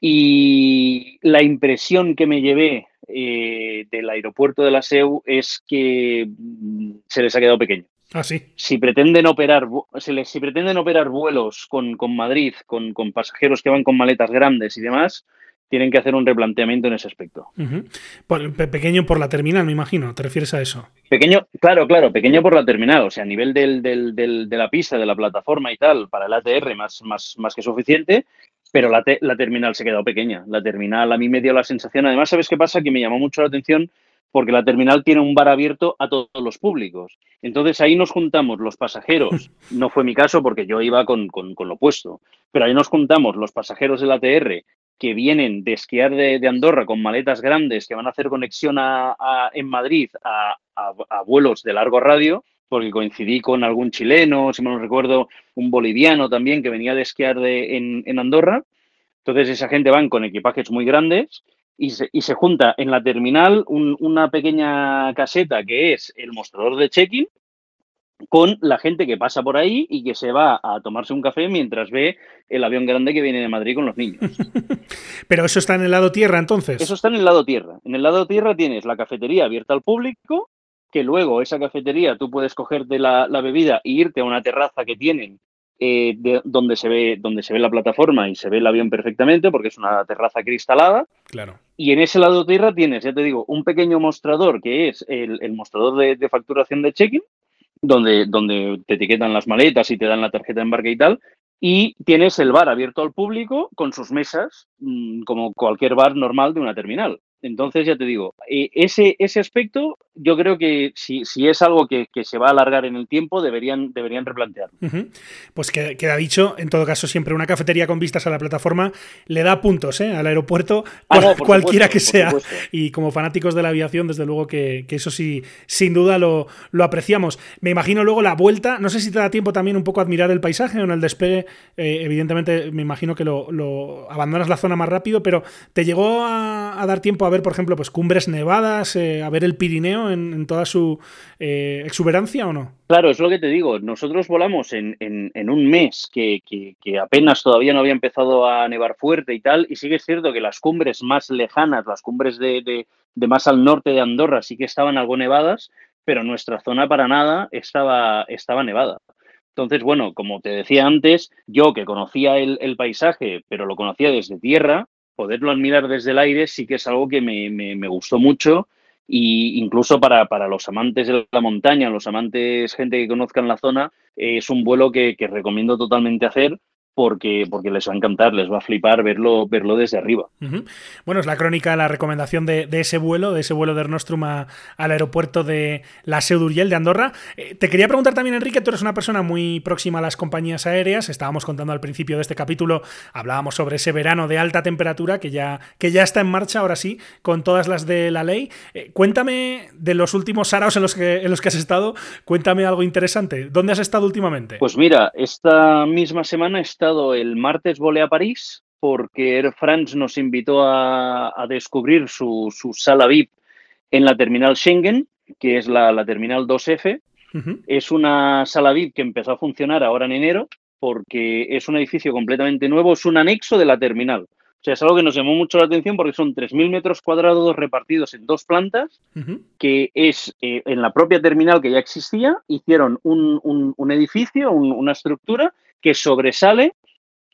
Y la impresión que me llevé eh, del aeropuerto de la SEU es que mm, se les ha quedado pequeño. Ah, sí. Si pretenden operar, si pretenden operar vuelos con, con Madrid, con, con, pasajeros que van con maletas grandes y demás, tienen que hacer un replanteamiento en ese aspecto. pequeño por la terminal, me imagino, ¿te refieres a eso? Pequeño, claro, claro, pequeño por la terminal, o sea, a nivel del, de la pista, de la plataforma y tal, para el ATR más, más, más que suficiente, pero la, la terminal se ha quedado pequeña. La terminal a mí me dio la sensación, además, ¿sabes qué pasa? Que me llamó mucho la atención porque la terminal tiene un bar abierto a todos los públicos. Entonces ahí nos juntamos los pasajeros, *laughs* no fue mi caso porque yo iba con, con, con lo opuesto, pero ahí nos juntamos los pasajeros del ATR que vienen de esquiar de, Andorra con maletas grandes que van a hacer conexión a, en Madrid a, vuelos de largo radio, porque coincidí con algún chileno, si me lo recuerdo, un boliviano también que venía de esquiar de, en, Andorra. Entonces esa gente van con equipajes muy grandes y se, y se junta en la terminal una pequeña caseta que es el mostrador de check-in con la gente que pasa por ahí y que se va a tomarse un café mientras ve el avión grande que viene de Madrid con los niños. *laughs* Pero eso está en el lado tierra entonces. Eso está en el lado tierra. En el lado tierra tienes la cafetería abierta al público, que luego esa cafetería tú puedes cogerte la, la bebida e irte a una terraza que tienen eh, donde, se ve, donde se ve la plataforma y se ve el avión perfectamente, porque es una terraza cristalada. Claro. Y en ese lado tierra tienes, ya te digo, un pequeño mostrador que es el, el mostrador de, de facturación de check-in, donde, donde te etiquetan las maletas y te dan la tarjeta de embarque y tal. Y tienes el bar abierto al público con sus mesas, mm, como cualquier bar normal de una terminal. Entonces, ya te digo, eh, ese, ese aspecto yo creo que si, si es algo que, se va a alargar en el tiempo, deberían, deberían replantearlo. Pues queda, dicho, en todo caso, siempre una cafetería con vistas a la plataforma le da puntos ¿eh? al aeropuerto, ah, cualquiera que sea. Y como fanáticos de la aviación, desde luego que, eso sí, sin duda lo, lo, apreciamos. Me imagino luego la vuelta, no sé si te da tiempo también un poco a admirar el paisaje o en el despegue, eh, evidentemente me imagino que lo, abandonas la zona más rápido, pero ¿te llegó a, a dar tiempo a ver, por ejemplo, pues cumbres nevadas, eh, a ver el Pirineo en, toda su eh, exuberancia o no? Claro, es lo que te digo. Nosotros volamos en, un mes que, apenas todavía no había empezado a nevar fuerte y tal, y sí que es cierto que las cumbres más lejanas, las cumbres de, más al norte de Andorra, sí que estaban algo nevadas, pero nuestra zona para nada estaba, estaba nevada. Entonces, bueno, como te decía antes, yo que conocía el, paisaje, pero lo conocía desde tierra, poderlo admirar desde el aire sí que es algo que me, me, gustó mucho y incluso para, para, los amantes de la montaña, los amantes, gente que conozcan la zona, es un vuelo que, que recomiendo totalmente hacer porque, porque les va a encantar, les va a flipar verlo, verlo desde arriba. Bueno, es la crónica, la recomendación de, ese vuelo, de ese vuelo de Ernostrum al aeropuerto de la Seu d'Urgell de Andorra. Eh, te quería preguntar también, Enrique, tú eres una persona muy próxima a las compañías aéreas. Estábamos contando al principio de este capítulo, hablábamos sobre ese verano de alta temperatura que ya, que ya está en marcha, ahora sí, con todas las de la ley. Eh, cuéntame de los últimos saraos en los, que, en los que has estado, cuéntame algo interesante. ¿Dónde has estado últimamente? Pues mira, esta misma semana está el martes volé a París porque Air France nos invitó a, descubrir su, sala VIP en la terminal Schengen, que es la, terminal 2F. Es una sala VIP que empezó a funcionar ahora en enero porque es un edificio completamente nuevo, es un anexo de la terminal. O sea, es algo que nos llamó mucho la atención porque son 3.000 metros cuadrados repartidos en dos plantas, que es eh, en la propia terminal que ya existía, hicieron un, edificio, una estructura que sobresale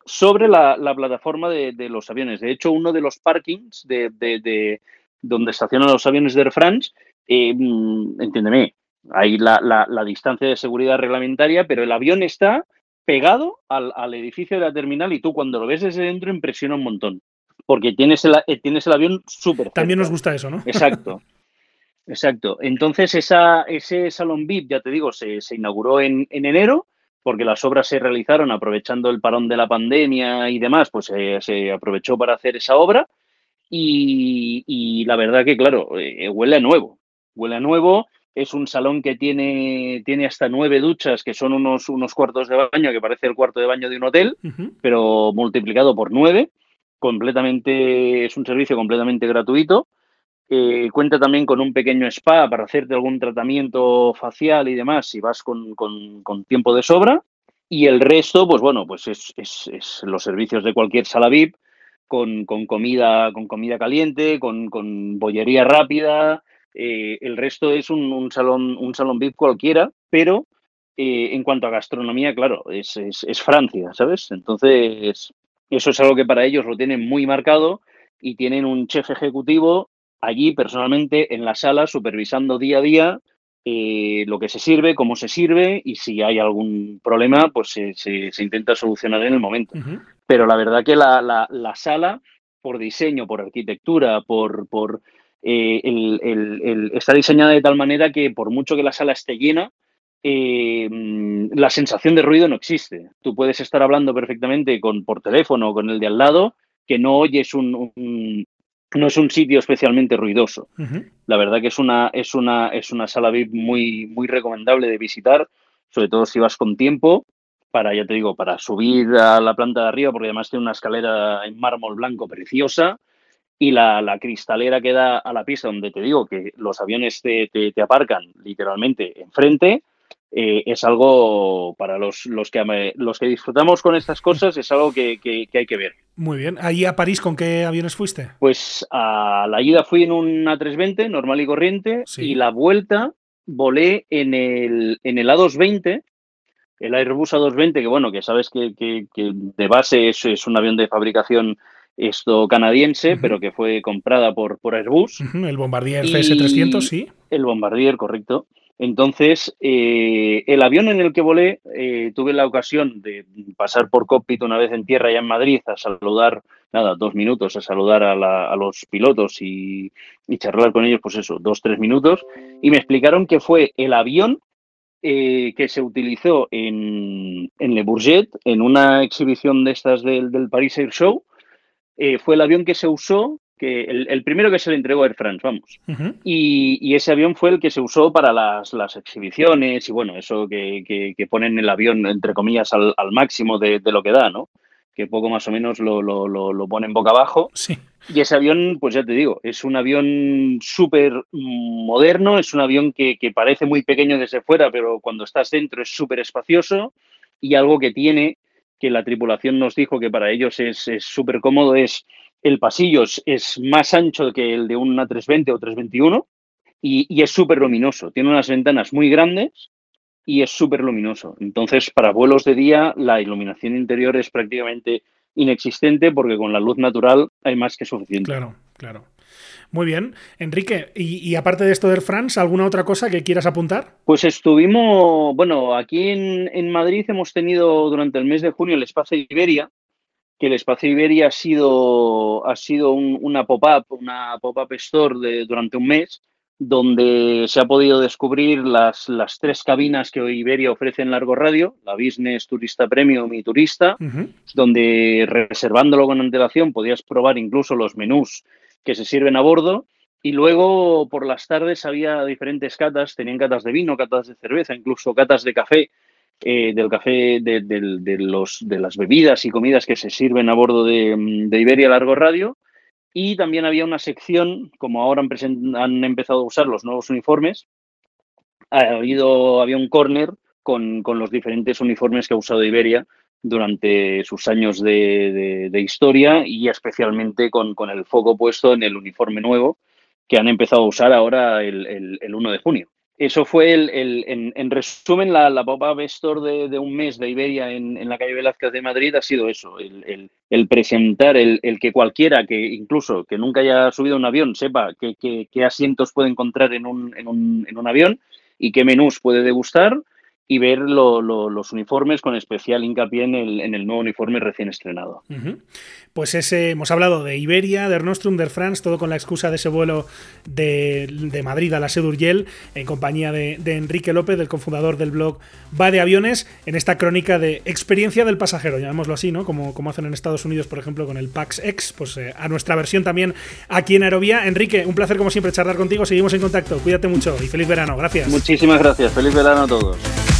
sobre la, plataforma de, los aviones. De hecho, uno de los parkings de, donde estacionan los aviones de Air France, eh, mm, entiéndeme, hay la, distancia de seguridad reglamentaria, pero el avión está pegado al, edificio de la terminal y tú cuando lo ves desde dentro impresiona un montón, porque tienes el, eh, tienes el avión súper. También nos gusta eso, ¿no? Exacto. Exacto. Entonces, esa, ese salón VIP, ya te digo, se, inauguró en, en enero porque las obras se realizaron aprovechando el parón de la pandemia y demás, pues eh, se aprovechó para hacer esa obra y, la verdad que, claro, eh, huele a nuevo, huele a nuevo. Es un salón que tiene, tiene hasta nueve duchas, que son unos, unos cuartos de baño, que parece el cuarto de baño de un hotel, pero multiplicado por nueve. Completamente, es un servicio completamente gratuito. Eh, cuenta también con un pequeño spa para hacerte algún tratamiento facial y demás si vas con, tiempo de sobra. Y el resto, pues bueno, pues es, los servicios de cualquier sala VIP con, comida, con comida caliente, con, bollería rápida. Eh, el resto es un, salón, un salón VIP cualquiera, pero eh, en cuanto a gastronomía, claro, es, es Francia, ¿sabes? Entonces, eso es algo que para ellos lo tienen muy marcado y tienen un chef ejecutivo allí personalmente en la sala supervisando día a día eh, lo que se sirve, cómo se sirve y si hay algún problema, pues se, intenta solucionar en el momento. Pero la verdad que la, sala, por diseño, por arquitectura, por, por eh, el, está diseñada de tal manera que por mucho que la sala esté llena, eh, la sensación de ruido no existe. Tú puedes estar hablando perfectamente con, por teléfono o con el de al lado, que no oyes un, no es un sitio especialmente ruidoso. La verdad que es una, es una, es una sala VIP muy, muy recomendable de visitar, sobre todo si vas con tiempo, para, ya te digo, para subir a la planta de arriba, porque además tiene una escalera en mármol blanco preciosa, y la, la cristalera que da a la pista, donde te digo que los aviones te, te aparcan literalmente enfrente, eh, es algo para los, los, que, los que disfrutamos con estas cosas, es algo que, hay que ver. Muy bien. ¿Ahí a París con qué aviones fuiste? Pues a la ida fui en un A320, normal y corriente, y la vuelta volé en el, en el A220, el Airbus A220, que bueno, que sabes que, de base es, un avión de fabricación esto canadiense, pero que fue comprada por, por Airbus. El Bombardier CS-300, sí. El Bombardier, correcto. Entonces, eh, el avión en el que volé, eh, tuve la ocasión de pasar por cockpit una vez en tierra ya en Madrid a saludar, nada, dos minutos, a saludar a, los pilotos y, charlar con ellos, pues eso, dos, tres minutos, y me explicaron que fue el avión eh, que se utilizó en, Le Bourget, en una exhibición de estas del, del Paris Air Show, fue el avión que se usó que el, primero que se le entregó a Air France, vamos. y, ese avión fue el que se usó para las, exhibiciones y bueno, eso que, que, ponen el avión, entre comillas, al, máximo de, lo que da, ¿no? Que poco más o menos lo, lo, lo, ponen boca abajo. Sí. Y ese avión, pues ya te digo, es un avión súper moderno, es un avión que, parece muy pequeño desde fuera, pero cuando estás dentro es súper espacioso y algo que tiene, que la tripulación nos dijo que para ellos es súper cómodo, es el pasillo es más ancho que el de una 320 o 321 y, y es súper luminoso. Tiene unas ventanas muy grandes y es súper luminoso. Entonces, para vuelos de día, la iluminación interior es prácticamente inexistente porque con la luz natural hay más que suficiente. Claro, claro. Muy bien. Enrique, y, aparte de esto de Air France, ¿alguna otra cosa que quieras apuntar? Pues estuvimos, bueno, aquí en, Madrid hemos tenido durante el mes de junio el espacio Iberia, que el espacio Iberia ha sido, ha sido una pop-up, una pop-up store de, durante un mes, donde se ha podido descubrir las, las tres cabinas que hoy Iberia ofrece en largo radio, la Business, Turista Premium y Turista, donde reservándolo con antelación podías probar incluso los menús que se sirven a bordo. Y luego por las tardes había diferentes catas, tenían catas de vino, catas de cerveza, incluso catas de café, eh, del café, de, los, de las bebidas y comidas que se sirven a bordo de, Iberia Largo Radio. Y también había una sección, como ahora han, han empezado a usar los nuevos uniformes, ha habido, había un corner con, con, los diferentes uniformes que ha usado Iberia durante sus años de, historia y especialmente con, el foco puesto en el uniforme nuevo que han empezado a usar ahora el, 1 de junio. Eso fue, el, en, resumen, la, la pop-up store de, un mes de Iberia en, la calle Velázquez de Madrid ha sido eso, el, presentar, el, que cualquiera que incluso que nunca haya subido un avión sepa qué asientos puede encontrar en un, en un avión y qué menús puede degustar y ver los uniformes con especial hincapié en el, en el nuevo uniforme recién estrenado. Pues ese, hemos hablado de Iberia, de Nostrum, de France, todo con la excusa de ese vuelo de, Madrid a la Sedurgel, en compañía de, Enrique López, del cofundador del blog Va de Aviones, en esta crónica de experiencia del pasajero, llamémoslo así, ¿no? Como, como hacen en Estados Unidos, por ejemplo, con el PAX X, pues eh, a nuestra versión también aquí en Aerovía. Enrique, un placer como siempre charlar contigo, seguimos en contacto, cuídate mucho y feliz verano, gracias. Muchísimas gracias, feliz verano a todos.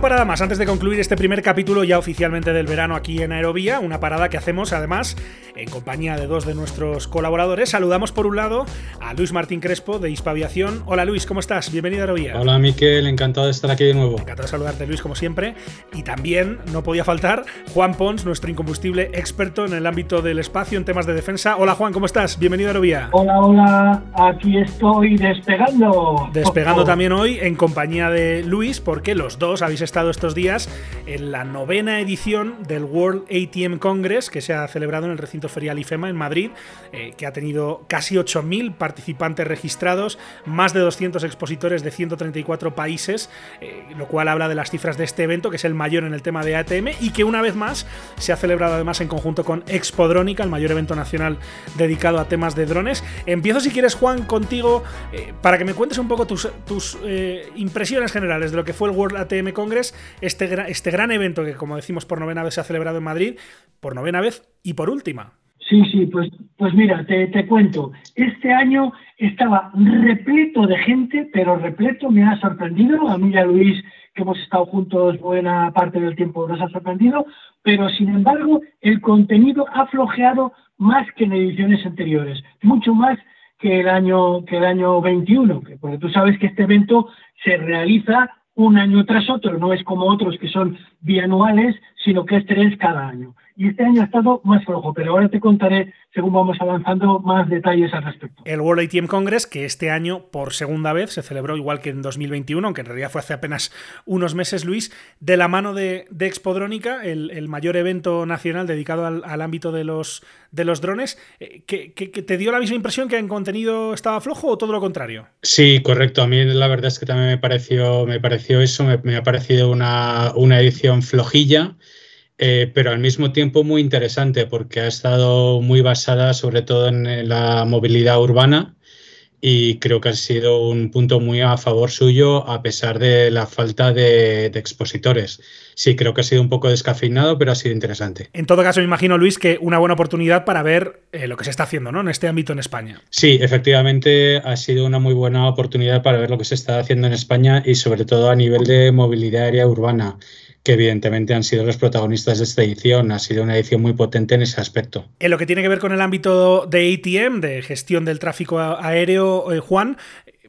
parada más antes de concluir este primer capítulo ya oficialmente del verano aquí en Aerovía, una parada que hacemos además en compañía de dos de nuestros colaboradores. Saludamos por un lado a Luis Martín Crespo de Hispaviación. Hola Luis, ¿cómo estás? Bienvenido a Aerovía. Hola Miquel, encantado de estar aquí de nuevo. Encantado de saludarte Luis como siempre. Y también no podía faltar Juan Pons, nuestro incombustible experto en el ámbito del espacio en temas de defensa. Hola Juan, ¿cómo estás? Bienvenido a Aerovía. Hola, hola, aquí estoy despegando. Despegando también hoy en compañía de Luis porque los dos habéis estado estos días en la novena edición del World ATM Congress que se ha celebrado en el recinto ferial IFEMA en Madrid, eh, que ha tenido casi 8.000 participantes registrados, más de 200 expositores de 134 países, eh, lo cual habla de las cifras de este evento, que es el mayor en el tema de ATM y que una vez más se ha celebrado además en conjunto con Expodrónica, el mayor evento nacional dedicado a temas de drones. Empiezo si quieres Juan contigo eh, para que me cuentes un poco tus, tus impresiones generales de lo que fue el World ATM Congress este, este gran evento que, como decimos, por novena vez se ha celebrado en Madrid, por novena vez y por última. Sí, sí, pues, pues mira, te, te, cuento. Este año estaba repleto de gente, pero repleto me ha sorprendido. A mí y a Luis, que hemos estado juntos buena parte del tiempo, nos ha sorprendido. Pero sin embargo, el contenido ha flojeado más que en ediciones anteriores, mucho más que el año, que el año 21, porque tú sabes que este evento se realiza un año tras otro, no es como otros que son bianuales, sino que es tres cada año. Y este año ha estado más flojo, pero ahora te contaré según vamos avanzando más detalles al respecto. El World ATM Congress, que este año por segunda vez se celebró igual que en 2021, aunque en realidad fue hace apenas unos meses, Luis, de la mano de, de Expodrónica, el, mayor evento nacional dedicado al, ámbito de los, de los drones, eh, que, te dio la misma impresión que en contenido estaba flojo o todo lo contrario? Sí, correcto. A mí la verdad es que también me pareció, me pareció eso, me, me ha parecido una, una edición flojilla. Eh, pero al mismo tiempo muy interesante porque ha estado muy basada sobre todo en la movilidad urbana y creo que ha sido un punto muy a favor suyo a pesar de la falta de, expositores. Sí, creo que ha sido un poco descafeinado, pero ha sido interesante. En todo caso, me imagino, Luis, que una buena oportunidad para ver eh, lo que se está haciendo ¿no? en este ámbito en España. Sí, efectivamente ha sido una muy buena oportunidad para ver lo que se está haciendo en España y sobre todo a nivel de movilidad aérea urbana que evidentemente han sido los protagonistas de esta edición. Ha sido una edición muy potente en ese aspecto. En lo que tiene que ver con el ámbito de ATM, de gestión del tráfico aéreo, eh, Juan,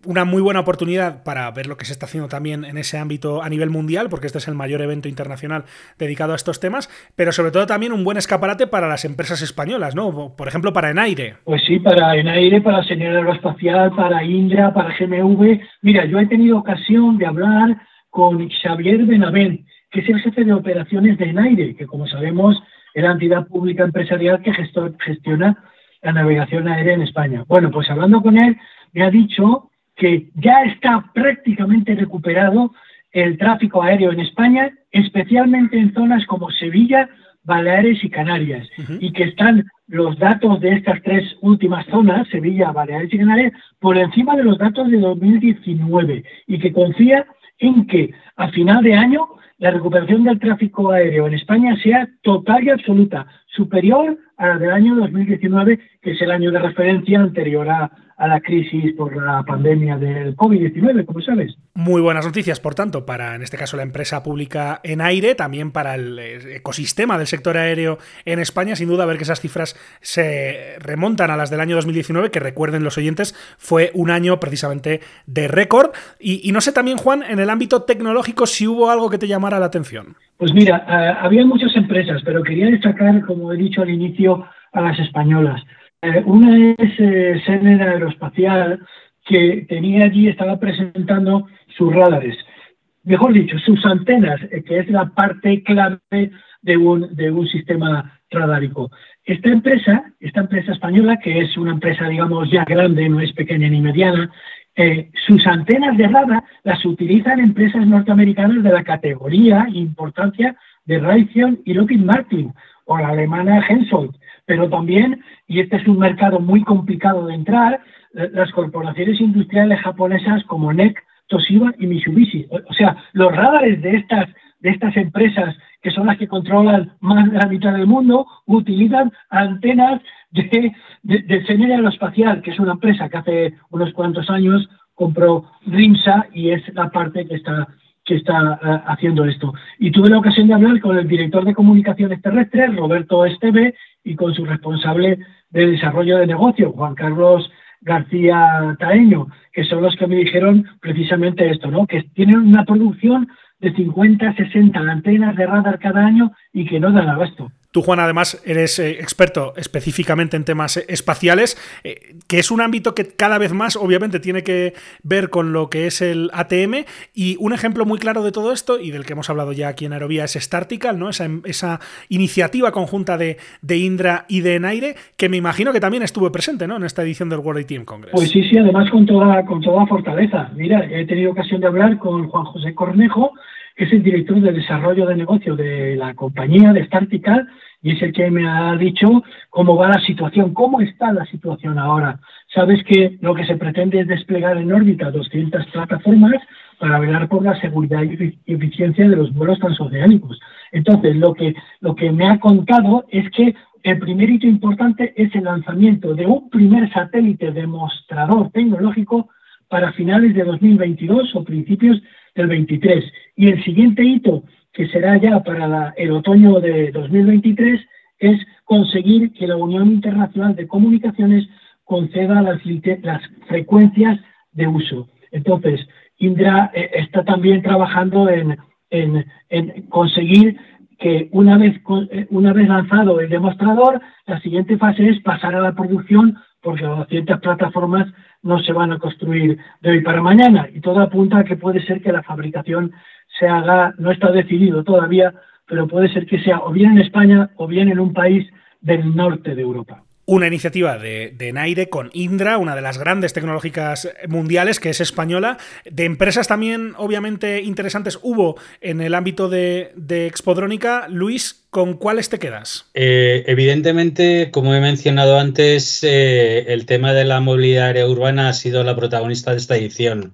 una muy buena oportunidad para ver lo que se está haciendo también en ese ámbito a nivel mundial, porque este es el mayor evento internacional dedicado a estos temas, pero sobre todo también un buen escaparate para las empresas españolas, ¿no? Por ejemplo, para Enaire. Pues sí, para Enaire, para Señal Aeroespacial, para Indra, para GMV. Mira, yo he tenido ocasión de hablar con Xavier Benavent, que es el jefe de operaciones de Enaire, que como sabemos es la entidad pública empresarial que gestiona la navegación aérea en España. Bueno, pues hablando con él, me ha dicho que ya está prácticamente recuperado el tráfico aéreo en España, especialmente en zonas como Sevilla, Baleares y Canarias, y que están los datos de estas tres últimas zonas, Sevilla, Baleares y Canarias, por encima de los datos de 2019, y que confía en que a final de año la recuperación del tráfico aéreo en España sea total y absoluta, superior del año 2019, que es el año de referencia anterior a, a la crisis por la pandemia del COVID-19, como sabes. Muy buenas noticias, por tanto, para en este caso la empresa pública en aire, también para el ecosistema del sector aéreo en España. Sin duda, ver que esas cifras se remontan a las del año 2019, que recuerden los oyentes, fue un año precisamente de récord. Y, no sé también, Juan, en el ámbito tecnológico, si hubo algo que te llamara la atención. Pues mira, eh, había muchas empresas, pero quería destacar, como he dicho al inicio, a las españolas. Eh, una es eh, Aeroespacial, que tenía allí, estaba presentando sus radares, mejor dicho, sus antenas, eh, que es la parte clave de un, de un sistema radárico. Esta empresa, esta empresa española, que es una empresa, digamos, ya grande, no es pequeña ni mediana, eh, sus antenas de radar las utilizan empresas norteamericanas de la categoría e importancia de Raytheon y Lockheed Martin, o la alemana Hensoldt pero también, y este es un mercado muy complicado de entrar, eh, las corporaciones industriales japonesas como NEC, Toshiba y Mitsubishi. O sea, los radares de estas, de estas empresas, que son las que controlan más de la mitad del mundo, utilizan antenas de, de, de Aeroespacial, que es una empresa que hace unos cuantos años compró RIMSA y es la parte que está que está eh, haciendo esto. Y tuve la ocasión de hablar con el director de comunicaciones terrestres, Roberto Esteve, y con su responsable de desarrollo de negocio, Juan Carlos García Taeño, que son los que me dijeron precisamente esto, ¿no? Que tienen una producción de 50, 60 antenas de radar cada año y que no dan abasto. Tú, Juan, además eres eh, experto específicamente en temas espaciales, eh, que es un ámbito que cada vez más, obviamente, tiene que ver con lo que es el ATM. Y un ejemplo muy claro de todo esto, y del que hemos hablado ya aquí en Aerovía, es Startical, ¿no? Esa, iniciativa conjunta de, Indra y de Enaire, que me imagino que también estuvo presente ¿no? en esta edición del World ATM Congress. Pues sí, sí, además con toda, con toda fortaleza. Mira, he tenido ocasión de hablar con Juan José Cornejo, que es el director de desarrollo de negocio de la compañía de Startical y es el que me ha dicho cómo va la situación, cómo está la situación ahora. Sabes que lo que se pretende es desplegar en órbita 200 plataformas para velar por la seguridad y eficiencia de los vuelos transoceánicos. Entonces, lo que, lo que me ha contado es que el primer hito importante es el lanzamiento de un primer satélite demostrador tecnológico para finales de 2022 o principios del 23. Y el siguiente hito que será ya para el otoño de 2023, es conseguir que la Unión Internacional de Comunicaciones conceda las, frecuencias de uso. Entonces, Indra eh, está también trabajando en, en, conseguir que una vez, eh, una vez lanzado el demostrador, la siguiente fase es pasar a la producción porque las ciertas plataformas no se van a construir de hoy para mañana y todo apunta a que puede ser que la fabricación se haga, no está decidido todavía, pero puede ser que sea o bien en España o bien en un país del norte de Europa una iniciativa de, de, Naire con Indra, una de las grandes tecnológicas mundiales que es española. De empresas también, obviamente, interesantes hubo en el ámbito de, de Expodrónica. Luis, ¿con cuáles te quedas? Eh, evidentemente, como he mencionado antes, eh, el tema de la movilidad aérea urbana ha sido la protagonista de esta edición.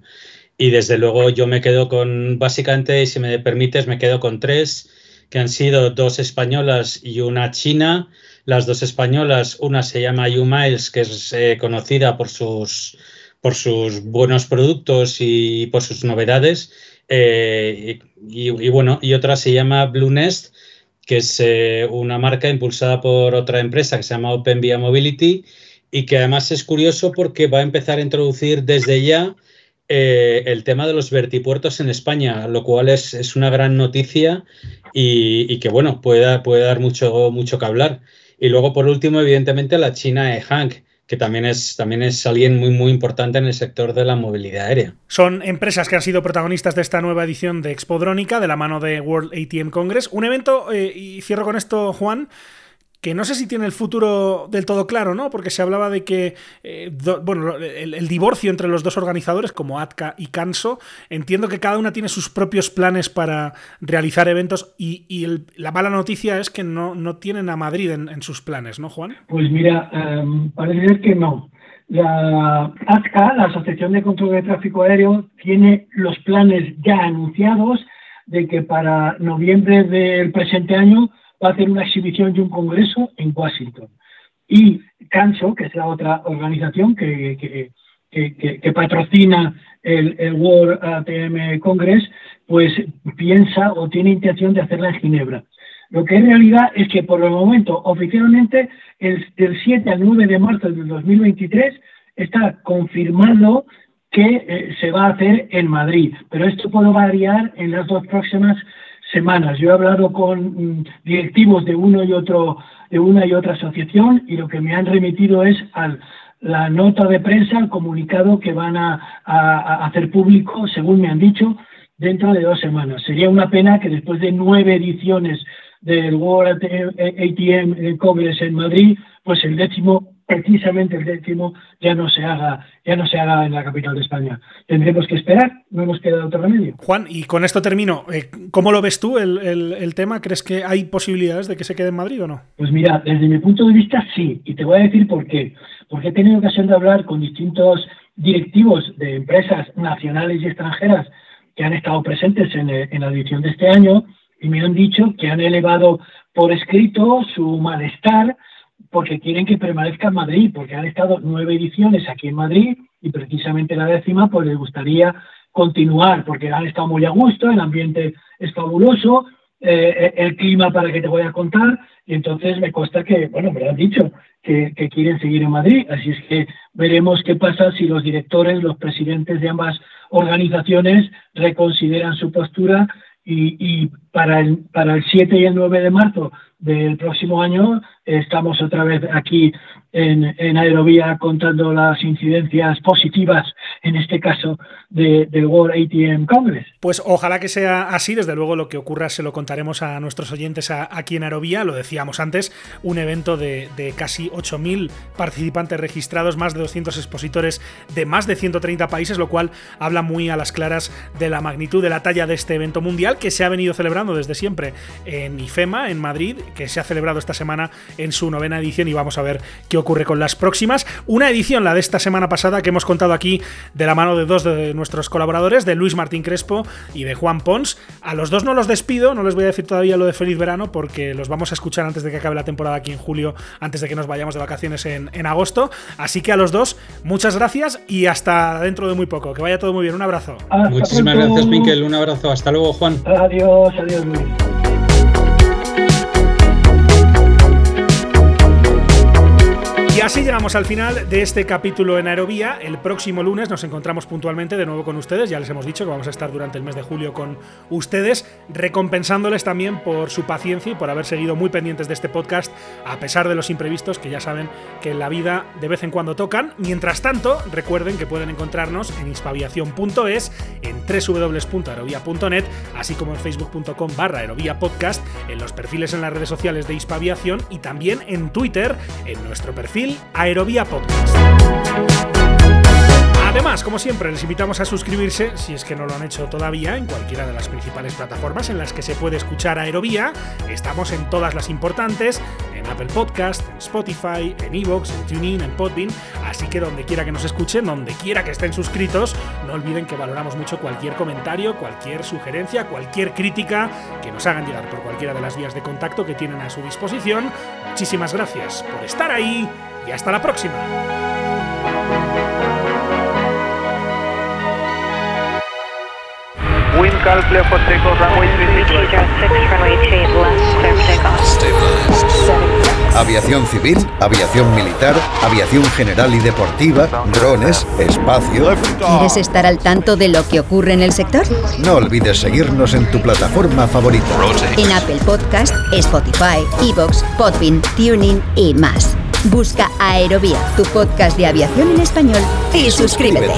Y desde luego yo me quedo con, básicamente, si me permites, me quedo con tres, que han sido dos españolas y una china. Las dos españolas, una se llama U-Miles, que es eh, conocida por sus, por sus buenos productos y por sus novedades, eh, y, bueno, y otra se llama Blue Nest, que es eh, una marca impulsada por otra empresa que se llama Open Via Mobility y que además es curioso porque va a empezar a introducir desde ya el tema de los vertipuertos en España, lo cual es, una gran noticia y, que bueno, puede, puede dar mucho, mucho que hablar. Y luego, por último, evidentemente, la China Hank, que también es, también es alguien muy, muy importante en el sector de la movilidad aérea. Son empresas que han sido protagonistas de esta nueva edición de Expodrónica, de la mano de World ATM Congress. Un evento, eh, y cierro con esto, Juan, que no sé si tiene el futuro del todo claro, ¿no? Porque se hablaba de que, eh, bueno, el, divorcio entre los dos organizadores, como ATCA y Canso, entiendo que cada una tiene sus propios planes para realizar eventos y, la mala noticia es que no, no tienen a Madrid en, sus planes, ¿no, Juan? Pues mira, um, parece que no. La ATCA, la Asociación de Control de Tráfico Aéreo, tiene los planes ya anunciados de que para noviembre del presente año va a hacer una exhibición y un congreso en Washington. Y Canso, que es la otra organización que, que, patrocina el, World ATM Congress, pues piensa o tiene intención de hacerla en Ginebra. Lo que es realidad es que por el momento, oficialmente, el, del 7 al 9 de marzo del 2023 está confirmado que eh, se va a hacer en Madrid, pero esto puede variar en las dos próximas semanas. Yo he hablado con mm, directivos de uno y otro, de una y otra asociación y lo que me han remitido es a la nota de prensa, al comunicado que van a, hacer público, según me han dicho, dentro de dos semanas. Sería una pena que después de nueve ediciones del World ATM Congress en Madrid, pues el décimo precisamente el décimo ya no se haga ya no se haga en la capital de España. Tendremos que esperar, no nos queda otro remedio. Juan, y con esto termino. Eh, ¿Cómo lo ves tú el, el, tema? ¿Crees que hay posibilidades de que se quede en Madrid o no? Pues mira, desde mi punto de vista sí, y te voy a decir por qué. Porque he tenido ocasión de hablar con distintos directivos de empresas nacionales y extranjeras que han estado presentes en, en la edición de este año y me han dicho que han elevado por escrito su malestar porque quieren que permanezca en Madrid, porque han estado nueve ediciones aquí en Madrid y precisamente la décima pues les gustaría continuar, porque han estado muy a gusto, el ambiente es fabuloso, eh, el clima para que te voy a contar, y entonces me consta que, bueno, me lo han dicho, que, quieren seguir en Madrid, así es que veremos qué pasa si los directores, los presidentes de ambas organizaciones reconsideran su postura y, para, el, para el 7 y el 9 de marzo del próximo año estamos otra vez aquí en, en Aerovía contando las incidencias positivas, en este caso, de, del World ATM Congress. Pues ojalá que sea así, desde luego lo que ocurra se lo contaremos a nuestros oyentes aquí en Aerovía, lo decíamos antes, un evento de, de casi 8.000 participantes registrados, más de 200 expositores de más de 130 países, lo cual habla muy a las claras de la magnitud de la talla de este evento mundial que se ha venido celebrando desde siempre en IFEMA, en Madrid, que se ha celebrado esta semana en su novena edición y vamos a ver qué ocurre con las próximas. Una edición, la de esta semana pasada, que hemos contado aquí de la mano de dos de nuestros colaboradores, de Luis Martín Crespo y de Juan Pons. A los dos no los despido, no les voy a decir todavía lo de feliz verano porque los vamos a escuchar antes de que acabe la temporada aquí en julio, antes de que nos vayamos de vacaciones en, agosto. Así que a los dos, muchas gracias y hasta dentro de muy poco. Que vaya todo muy bien. Un abrazo. Muchísimas gracias, Pinkel. Un abrazo. Hasta luego, Juan. Adiós, adiós, Luis. Así llegamos al final de este capítulo en Aerovía. El próximo lunes nos encontramos puntualmente de nuevo con ustedes. Ya les hemos dicho que vamos a estar durante el mes de julio con ustedes, recompensándoles también por su paciencia y por haber seguido muy pendientes de este podcast, a pesar de los imprevistos que ya saben que en la vida de vez en cuando tocan. Mientras tanto, recuerden que pueden encontrarnos en hispaviación.es, en www.aerovía.net, así como en facebook.com barra aerovía podcast, en los perfiles en las redes sociales de Hispaviación y también en Twitter, en nuestro perfil Aerovía Podcast. Además, como siempre, les invitamos a suscribirse, si es que no lo han hecho todavía, en cualquiera de las principales plataformas en las que se puede escuchar Aerovía. Estamos en todas las importantes, en Apple Podcast, en Spotify, en Evox, en TuneIn, en Podbean, así que donde quiera que nos escuchen, donde quiera que estén suscritos, no olviden que valoramos mucho cualquier comentario, cualquier sugerencia, cualquier crítica que nos hagan llegar por cualquiera de las vías de contacto que tienen a su disposición. Muchísimas gracias por estar ahí y hasta la próxima. Wind calm, clear for takeoff, runway 36 Aviación civil, aviación militar, aviación general y deportiva, drones, espacio. ¿Quieres estar al tanto de lo que ocurre en el sector? No olvides seguirnos en tu plataforma favorita. En Apple Podcast, Spotify, Evox, Podbean, TuneIn y más. Busca Aerovía, tu podcast de aviación en español, y suscríbete.